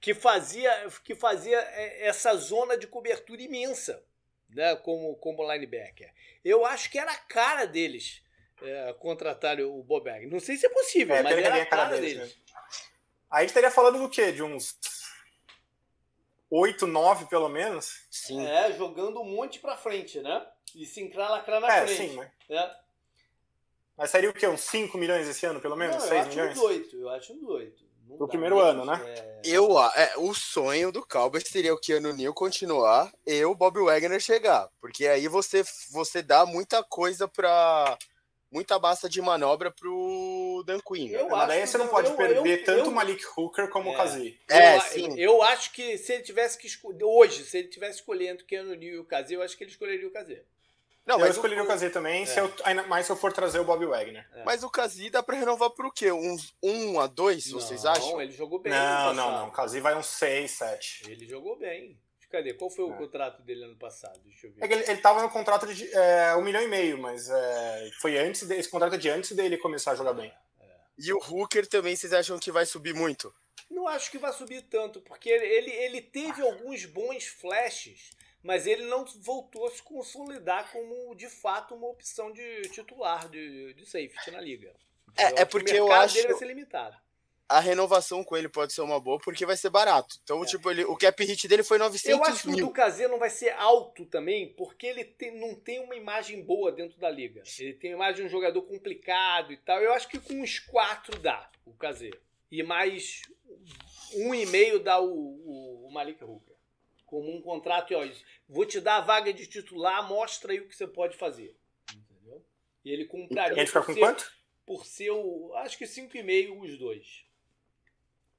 que fazia, que fazia é, essa zona de cobertura imensa, né, como, como linebacker. Eu acho que era a cara deles é, contratar o Bob Wagner. Não sei se é possível, é, mas era a cara, deles. deles. Né? Aí estaria falando do quê? De uns 8, 9 pelo menos. Sim. É, jogando um monte pra frente, né? E se encralacrar na é, frente. Sim, mas... É. Mas seria o quê? Uns 5 milhões esse ano, pelo menos? Não, 6 milhões? Eu acho uns 8, eu acho uns 8. No primeiro ano, né? É... Eu, é, o sonho do Cowboys seria o Keanu Neal continuar e o Bob Wagner chegar. Porque aí você, você dá muita coisa pra muita massa de manobra pro Dan Quinn. Eu Mas daí você não pode eu, perder eu, tanto o Malik Hooker como é, o Kazi. É, sim. Eu acho que se ele tivesse que escolher, hoje, se ele tivesse escolhendo Keanu Neal e o Kazi, eu acho que ele escolheria o Kazi. Não, eu escolheria o, o Kazi também, é. se eu, ainda mais se eu for trazer o Bob Wagner. É. Mas o Kazi dá pra renovar por quê? Uns 1 um a 2, vocês acham? Não, ele jogou bem. Não, não, não. O Kazi vai uns 6, 7. Ele jogou bem. Cadê? Qual foi o é. contrato dele ano passado? Deixa eu ver. É ele, ele tava no contrato de é, um milhão e meio, mas é, foi antes de, esse contrato é de antes dele começar a jogar bem. E o Hooker também, vocês acham que vai subir muito? Não acho que vai subir tanto, porque ele, ele teve alguns bons flashes, mas ele não voltou a se consolidar como de fato uma opção de titular de, de safety na liga. É, é porque eu acho. dele vai ser limitado a renovação com ele pode ser uma boa porque vai ser barato. Então, é. tipo, ele, o cap hit dele foi 900 mil. Eu acho mil. que o do não vai ser alto também, porque ele tem, não tem uma imagem boa dentro da liga. Ele tem a imagem de um jogador complicado e tal. Eu acho que com uns quatro dá o Kazê. E mais um e meio dá o, o, o Malik Hooker. Como um contrato, e ó, vou te dar a vaga de titular, mostra aí o que você pode fazer. Entendeu? E ele compraria. E ele fica com ser, quanto? Por ser o. Acho que 5,5 os dois.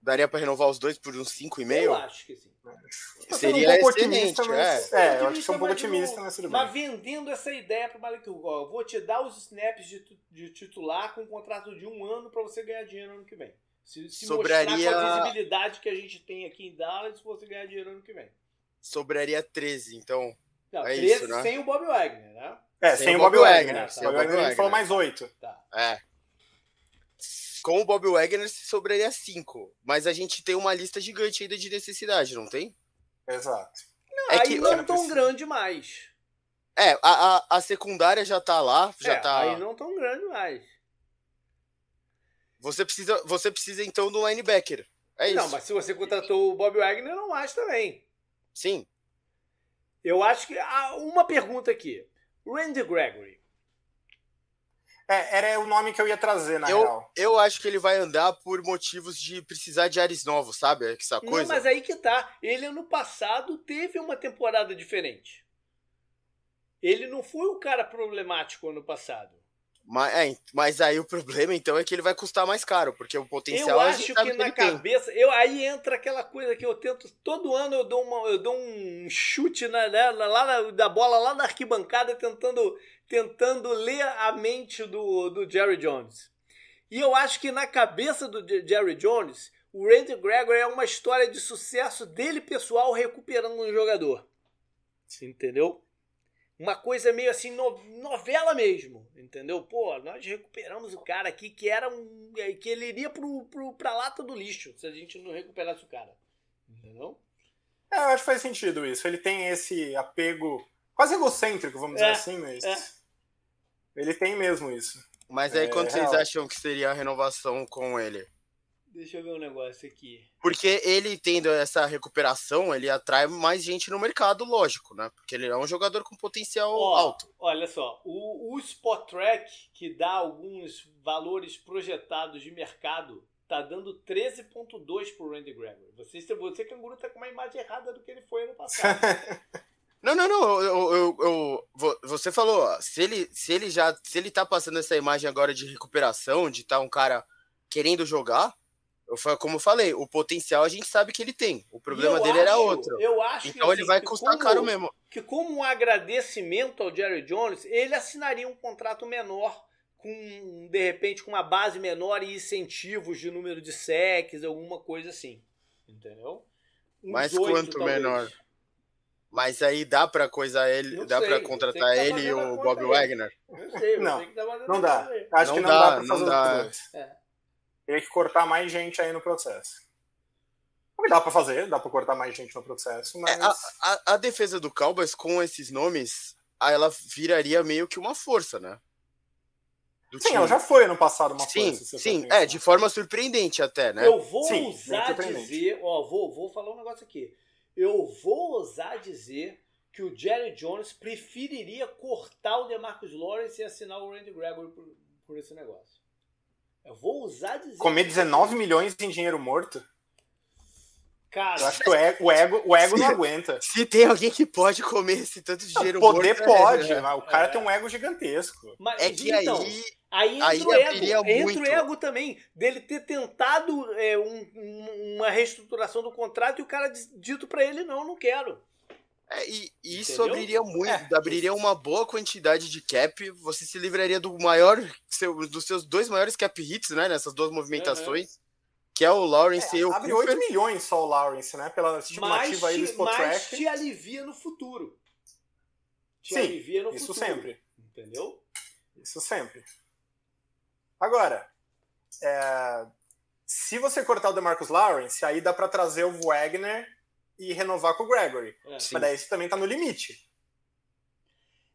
Daria para renovar os dois por uns 5,5? Eu acho que sim. Seria um pouco otimista, mas, é. é, eu acho que é um pouco otimista, mas tudo Mas vendendo essa ideia para o Malik Hugo, vou te dar os snaps de, de titular com um contrato de um ano para você ganhar dinheiro ano que vem. Se, se Sobraria... mostrar com a visibilidade que a gente tem aqui em Dallas, você ganhar dinheiro ano que vem. Sobraria 13, então. Não, é 13 isso, né? sem o Bob Wagner, né? É, sem, sem o Bob, Bob Wagner. Wagner. Tá. O Bob Wagner, a gente falou mais 8. Tá. É com o Bob Wagner sobraria cinco. Mas a gente tem uma lista gigante ainda de necessidade, não tem? Exato. Não, é aí que, não tão grande mais. É, a, a, a, secundária já tá lá, já é, tá. Aí não tão grande mais. Você precisa, você precisa então do linebacker. É não, isso. mas se você contratou o Bob Wagner, não acho também. Sim. Eu acho que. Ah, uma pergunta aqui. Randy Gregory. É, era o nome que eu ia trazer, na eu, real. Eu acho que ele vai andar por motivos de precisar de ares novos, sabe? Essa coisa. Não, mas aí que tá. Ele ano passado teve uma temporada diferente. Ele não foi o cara problemático ano passado. Mas, é, mas aí o problema, então, é que ele vai custar mais caro, porque o potencial Eu acho que na cabeça. Eu, aí entra aquela coisa que eu tento. Todo ano eu dou, uma, eu dou um chute na, né, lá na, da bola lá na arquibancada, tentando, tentando ler a mente do, do Jerry Jones. E eu acho que na cabeça do Jerry Jones, o Randy Gregory é uma história de sucesso dele pessoal recuperando um jogador. Entendeu? Uma coisa meio assim, no, novela mesmo, entendeu? Pô, nós recuperamos o cara aqui que era um. que ele iria pro, pro, pra lata do lixo se a gente não recuperasse o cara. Entendeu? É, eu acho que faz sentido isso. Ele tem esse apego quase egocêntrico, vamos é, dizer assim, mas. É. Ele tem mesmo isso. Mas aí, é, quando vocês acham que seria a renovação com ele? Deixa eu ver um negócio aqui. Porque ele tendo essa recuperação, ele atrai mais gente no mercado, lógico, né? Porque ele é um jogador com potencial Ó, alto. Olha só, o, o Spot Track, que dá alguns valores projetados de mercado, tá dando 13.2 pro Randy Gregory. Você, você canguru tá com uma imagem errada do que ele foi ano passado. Não, não, não. Eu, eu, eu, você falou, se ele, se ele já. Se ele tá passando essa imagem agora de recuperação, de estar tá um cara querendo jogar, como eu falei, o potencial a gente sabe que ele tem. O problema dele acho, era outro. Eu acho então ele assim, vai custar como, caro mesmo. Que como um agradecimento ao Jerry Jones, ele assinaria um contrato menor com de repente com uma base menor e incentivos de número de secs, alguma coisa assim. Entendeu? Uns Mas 8, quanto talvez. menor? Mas aí dá para coisa ele, não dá para contratar tá ele e o Bob Wagner? Não, não dá. Acho não que não dá, dá pra fazer não dá. É teria que cortar mais gente aí no processo. O que dá para fazer, dá para cortar mais gente no processo, mas... É, a, a, a, defesa do Cowboys com esses nomes, ela viraria meio que uma força, né? Do sim, time. ela já foi no passado uma sim, força. Sim, é, de forma surpreendente até, né? Eu vou sim, ousar dizer, ó, vou, vou falar um negócio aqui. Eu vou ousar dizer que o Jerry Jones preferiria cortar o DeMarcus Lawrence e assinar o Randy Gregory por, por esse negócio. Eu vou usar dizer. Comer 19 milhões em dinheiro morto? Cara. Eu acho que o ego, o ego, o ego se, não aguenta. Se tem alguém que pode comer esse tanto de dinheiro Poder morto. Poder pode, é, o cara é. tem um ego gigantesco. Mas, é que então, aí. Aí entra aí o ego. Entra o ego também. Dele ter tentado é, um, uma reestruturação do contrato e o cara dito para ele: não, não quero. É, e isso Entendeu? abriria muito, é. abriria uma boa quantidade de cap. Você se livraria do maior, seu, dos seus dois maiores cap hits, né? Nessas duas movimentações. Uhum. Que é o Lawrence é, e o Abre Cooper. 8 milhões só o Lawrence, né? Pela estimativa aí do Spot Mas te alivia no futuro. Te Sim, alivia no isso futuro. sempre. Entendeu? Isso sempre. Agora, é, se você cortar o DeMarcus Lawrence, aí dá para trazer o Wagner e renovar com o Gregory. É. Mas daí isso também tá no limite.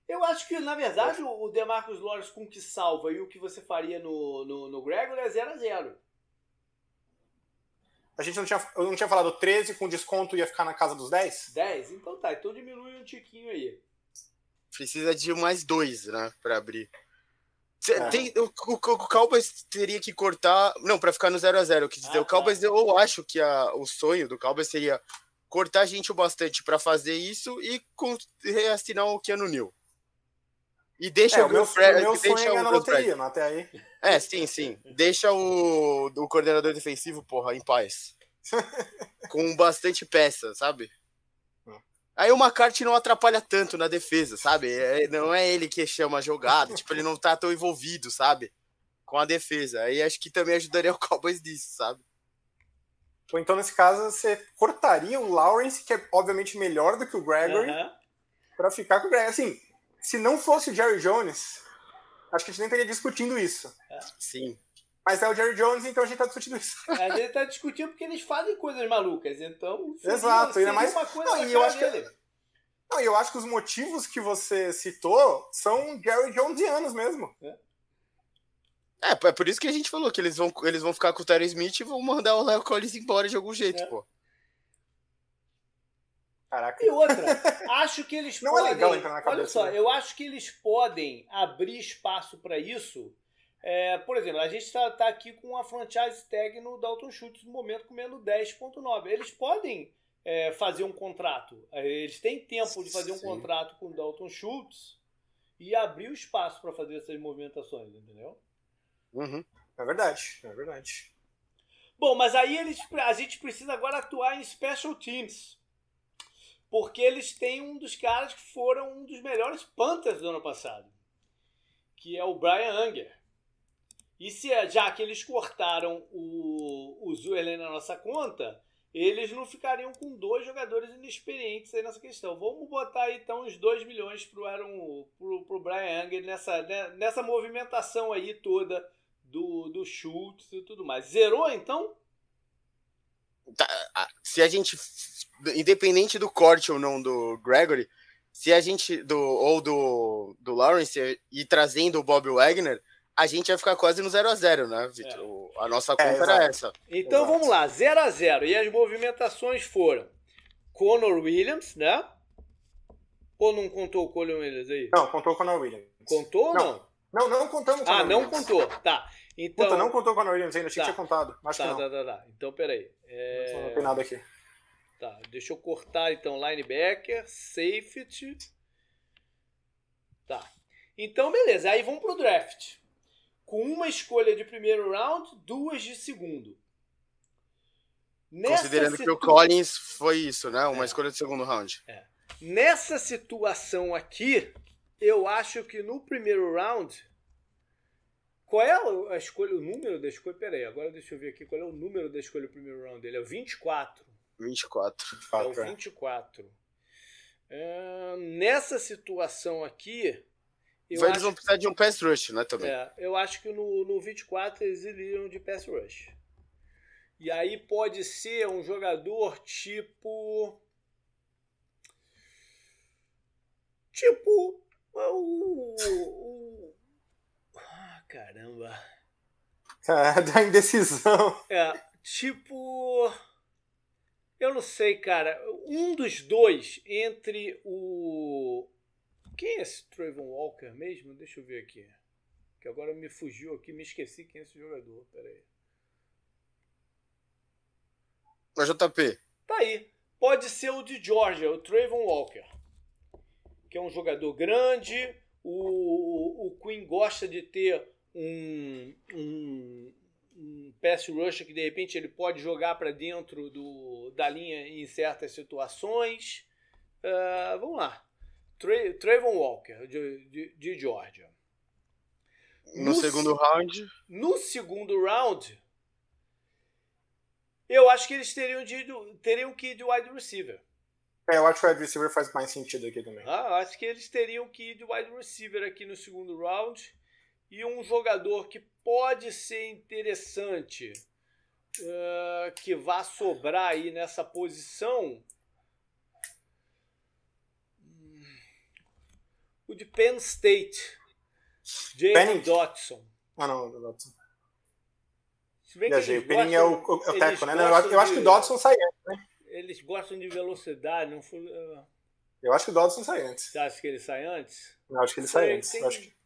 Eu acho que, na verdade, é. o DeMarcus Lawrence com o que salva e o que você faria no, no, no Gregory é 0 a 0 A gente não tinha, eu não tinha falado 13 com desconto ia ficar na casa dos 10? 10? Então tá, então diminui um tiquinho aí. Precisa de mais dois, né, pra abrir. É. Tem, o, o, o Cowboys teria que cortar. Não, para ficar no 0 a 0 Quer dizer, ah, o Cowboys, tá. eu acho que a, o sonho do Cowboys seria cortar gente o bastante para fazer isso e reassinar o Keanu New. E deixa é, o meu, Fred, meu sonho deixa é na loteria, mas até aí. É, sim, sim. Deixa o, o coordenador defensivo, porra, em paz. Com bastante peça, sabe? Hum. Aí o McCarthy não atrapalha tanto na defesa, sabe? É, não é ele que chama a jogada, tipo, ele não tá tão envolvido, sabe? Com a defesa. Aí acho que também ajudaria o Cowboys nisso, sabe? Ou então, nesse caso, você cortaria o Lawrence, que é obviamente melhor do que o Gregory, uhum. para ficar com o Gregory. Assim, se não fosse o Jerry Jones, acho que a gente nem estaria discutindo isso. É. Sim. Mas é o Jerry Jones, então a gente tá discutindo isso. É, a gente tá discutindo porque eles fazem coisas malucas, então. Exato, ainda mais. Uma coisa não, e eu acho que. Não, eu acho que os motivos que você citou são Jerry Jonesianos mesmo. É. É, é por isso que a gente falou que eles vão, eles vão ficar com o Terry Smith e vão mandar o Léo Collins embora de algum jeito, é. pô. Caraca. E outra, acho que eles Não podem. É legal entrar na cabeça, olha só, né? eu acho que eles podem abrir espaço para isso. É, por exemplo, a gente está tá aqui com a franchise tag no Dalton Schultz no momento comendo 10.9. Eles podem é, fazer um contrato. É, eles têm tempo de fazer um Sim. contrato com o Dalton Schultz e abrir o espaço para fazer essas movimentações, entendeu? Uhum. É verdade, é verdade. Bom, mas aí eles, a gente precisa agora atuar em special teams. Porque eles têm um dos caras que foram um dos melhores Panthers do ano passado. Que é o Brian Anger. E se, já que eles cortaram o, o Zuerlen na nossa conta, eles não ficariam com dois jogadores inexperientes aí nessa questão. Vamos botar aí, então os 2 milhões pro, Aaron, pro, pro Brian Young nessa, né, nessa movimentação aí toda do, do Schultz e tudo mais. Zerou então? Tá, se a gente, independente do corte ou não do Gregory, se a gente, do, ou do, do Lawrence, e trazendo o Bob Wagner, a gente vai ficar quase no 0 a 0 né, Vitor? É. A nossa conta é, era essa. Então exato. vamos lá, 0 a 0 E as movimentações foram Conor Williams, né? Ou não contou o Conor Williams aí? Não, contou o Conor Williams. Contou ou não? Não, não, não contamos o Conor Ah, não Williams. contou. Tá. Então... Puta, não contou o Conor Williams ainda, achei tá. que tinha contado. Acho tá, que não. Tá, tá, tá. Então, peraí. É... Não tem nada aqui. Tá, deixa eu cortar então linebacker, safety. Tá. Então, beleza. Aí vamos pro draft com uma escolha de primeiro round, duas de segundo. Nessa Considerando situ... que o Collins foi isso, né? Uma é. escolha de segundo round. É. Nessa situação aqui, eu acho que no primeiro round. Qual é a escolha, o número da escolha? Pera aí, agora deixa eu ver aqui qual é o número da escolha do primeiro round dele. É o 24. 24. É o 24. É, nessa situação aqui, eu eles vão precisar de um pass rush, né, também. É, eu acho que no, no 24 eles iriam de pass rush. E aí pode ser um jogador tipo. Tipo. O. o caramba. Ah, da indecisão. É, tipo. Eu não sei, cara. Um dos dois entre o, quem é esse Trayvon Walker mesmo? Deixa eu ver aqui. Que agora me fugiu aqui, me esqueci quem é esse jogador. Pera aí. O JP. Tá aí. Pode ser o de Georgia, o Trayvon Walker. Que é um jogador grande. O, o, o Queen gosta de ter um, um, um pass rusher que de repente ele pode jogar para dentro do, da linha em certas situações. Uh, vamos lá. Tra Trayvon Walker, de, de, de Georgia. No, no, segundo round? No segundo round, eu acho que eles teriam, de, teriam que ir de wide receiver. É, eu acho que o wide receiver faz mais sentido aqui também. Ah, acho que eles teriam que ir de wide receiver aqui no segundo round. E um jogador que pode ser interessante, uh, que vá sobrar aí nessa posição, o de Penn State. Jason Dotson. Ah, não, o Dotson. Se bem Viajei, o Penning é o, o, teco, né? Eu, eu acho que o Dodson sai antes, né? Eles gostam de velocidade, não foi. Uh... Eu acho que o Dodson sai antes. Você acha que ele sai antes? Eu acho que ele sai antes. Tem... Acho que...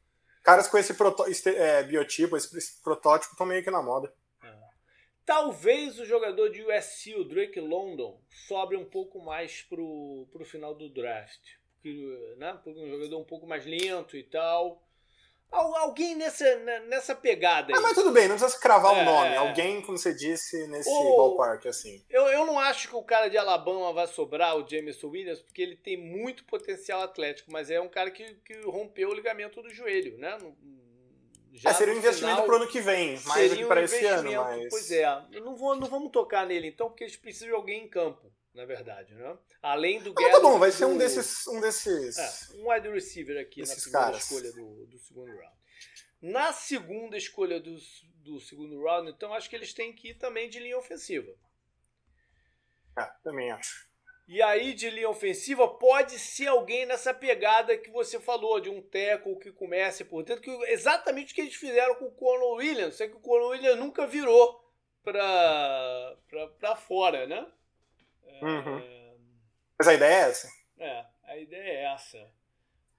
Caras com esse proto... é, biotipo, esse protótipo, estão meio que na moda. É. Talvez o jogador de USC, o Drake London, sobre um pouco mais pro, pro final do draft que, né, um jogador um pouco mais lento e tal. Alguém nessa, né, nessa pegada aí. Ah, mas tudo bem, não precisa cravar o é, um nome. Alguém, como você disse, nesse ou, ballpark, assim. Eu, eu não acho que o cara de Alabama vai sobrar, o Jameson Williams, porque ele tem muito potencial atlético, mas é um cara que, que rompeu o ligamento do joelho, né? Já é, seria um investimento para o ano que vem, mais do que para um esse ano. Mas... Pois é, não, vou, não vamos tocar nele então, porque eles precisam de alguém em campo na verdade, né? Além do Gallup, ah, tá bom, vai ser um desses. Um desses. É, um wide receiver aqui na primeira caras. escolha do, do segundo round. Na segunda escolha do, do segundo round, então acho que eles têm que ir também de linha ofensiva. É, também acho. E aí, de linha ofensiva, pode ser alguém nessa pegada que você falou, de um teco que comece por dentro, que exatamente o que eles fizeram com o Conor Williams, só que o Conor Williams nunca virou para fora, né? Uhum. É... Mas a ideia é essa? É, a ideia é essa.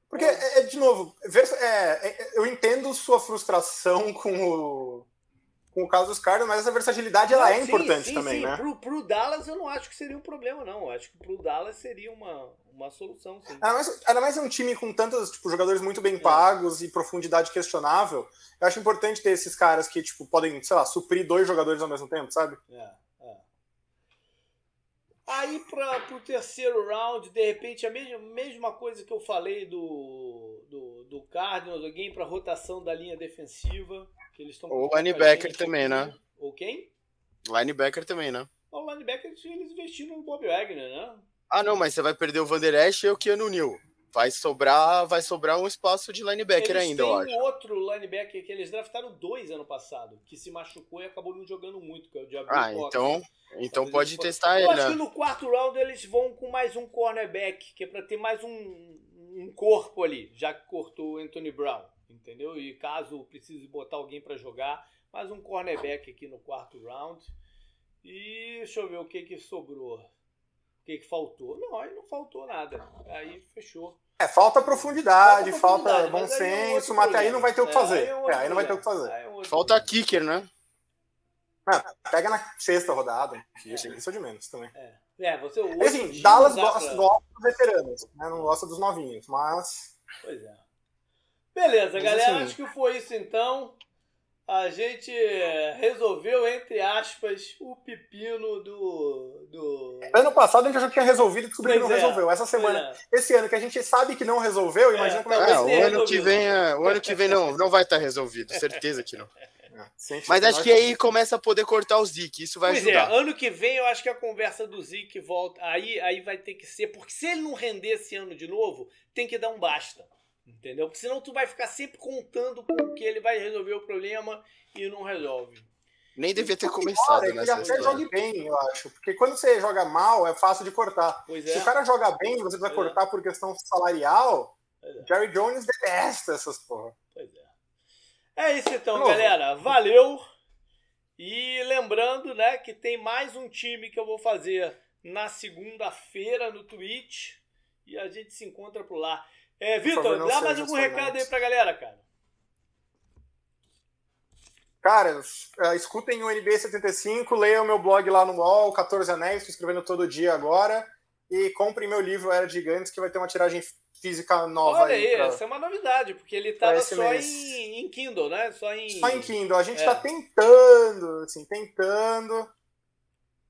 Porque, é, é de novo, é, é, eu entendo sua frustração com o, com o caso dos Cardinals, mas essa versatilidade ela é sim, importante sim, também, sim. né? Pro, pro Dallas eu não acho que seria um problema, não. Eu acho que pro Dallas seria uma, uma solução, sim. Ainda mais, ainda mais é um time com tantos tipo, jogadores muito bem pagos é. e profundidade questionável. Eu acho importante ter esses caras que, tipo, podem, sei lá, suprir dois jogadores ao mesmo tempo, sabe? É. Aí para o terceiro round, de repente, a mesma, mesma coisa que eu falei do, do, do Cardinals, alguém para rotação da linha defensiva. Que eles Ou linebacker também, né? Ou quem? Linebacker também, né? o linebacker eles investiram no Bob Wagner, né? Ah, não, mas você vai perder o Vander Esch e o Keanu Neal. Vai sobrar, vai sobrar um espaço de linebacker eles ainda, eu acho. Tem outro linebacker que eles draftaram dois ano passado, que se machucou e acabou não jogando muito, que é o Diablo Ah, então, então pode testar Eu ele, acho né? que no quarto round eles vão com mais um cornerback, que é pra ter mais um, um corpo ali, já que cortou o Anthony Brown, entendeu? E caso precise botar alguém pra jogar, mais um cornerback aqui no quarto round. E deixa eu ver o que que sobrou. O que que faltou? Não, aí não faltou nada. Aí fechou. É, falta profundidade, Falta falta, bom é senso, mas aí não vai ter o que fazer. É, aí é É, não vai ter o que fazer. É Falta kicker, né? Ah, pega na sexta rodada. Isso, isso é de menos também. É, você hoje E, em assim, Dallas gosta, pra- gosta dos veteranos, né? não gosta dos novinhos, mas Pois é. Beleza, Mas galera, assim- acho que foi isso então. A gente resolveu, entre aspas, o pepino do. do... ano passado a gente achou que tinha resolvido e descobriu que não é, resolveu. Essa semana, é. esse ano que a gente sabe que não resolveu, imagina É, como é que É, vai o ano que vem, é, o ano que vem não, não vai estar resolvido, certeza que não. É, Mas acho que aí começa a poder cortar o Zeke, isso vai Pois ajudar. é, ano que vem eu acho que a conversa do Zeke volta. Aí, aí vai ter que ser, porque se ele não render esse ano de novo, tem que dar um basta. Entendeu? Porque senão tu vai ficar sempre contando com que ele vai resolver o problema e não resolve. Nem devia ter O pior começado é que ele nessa até jogue bem, eu acho. Porque quando você joga mal, é fácil de cortar. Pois Se é. o cara joga bem e você precisa É. cortar por questão salarial, Pois é. Jerry Jones detesta essas porra. Pois é. É isso então, Novo. galera. Valeu. E lembrando, né, que tem mais um time que eu vou fazer na segunda-feira no Twitch. E a gente se encontra por lá. É, Vitor, dá mais algum recado aí pra galera, cara. Cara, eh, escutem o NBA 75, leiam meu blog lá no UOL, 14 Anéis, estou escrevendo todo dia agora. E comprem meu livro Era Gigantes, que vai ter uma tiragem física nova Olha aí, aí. pra- essa é uma novidade, porque ele tava esse só em, em Kindle, né? Só em. Só em Kindle. A gente É. tá tentando, assim, tentando.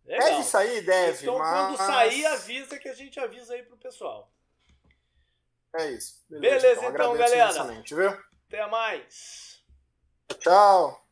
Legal. Deve sair, deve, Então, mas... quando sair, avisa que a gente avisa aí pro pessoal. É isso. Beleza, então, agradeço galera. viu? Até mais. Tchau.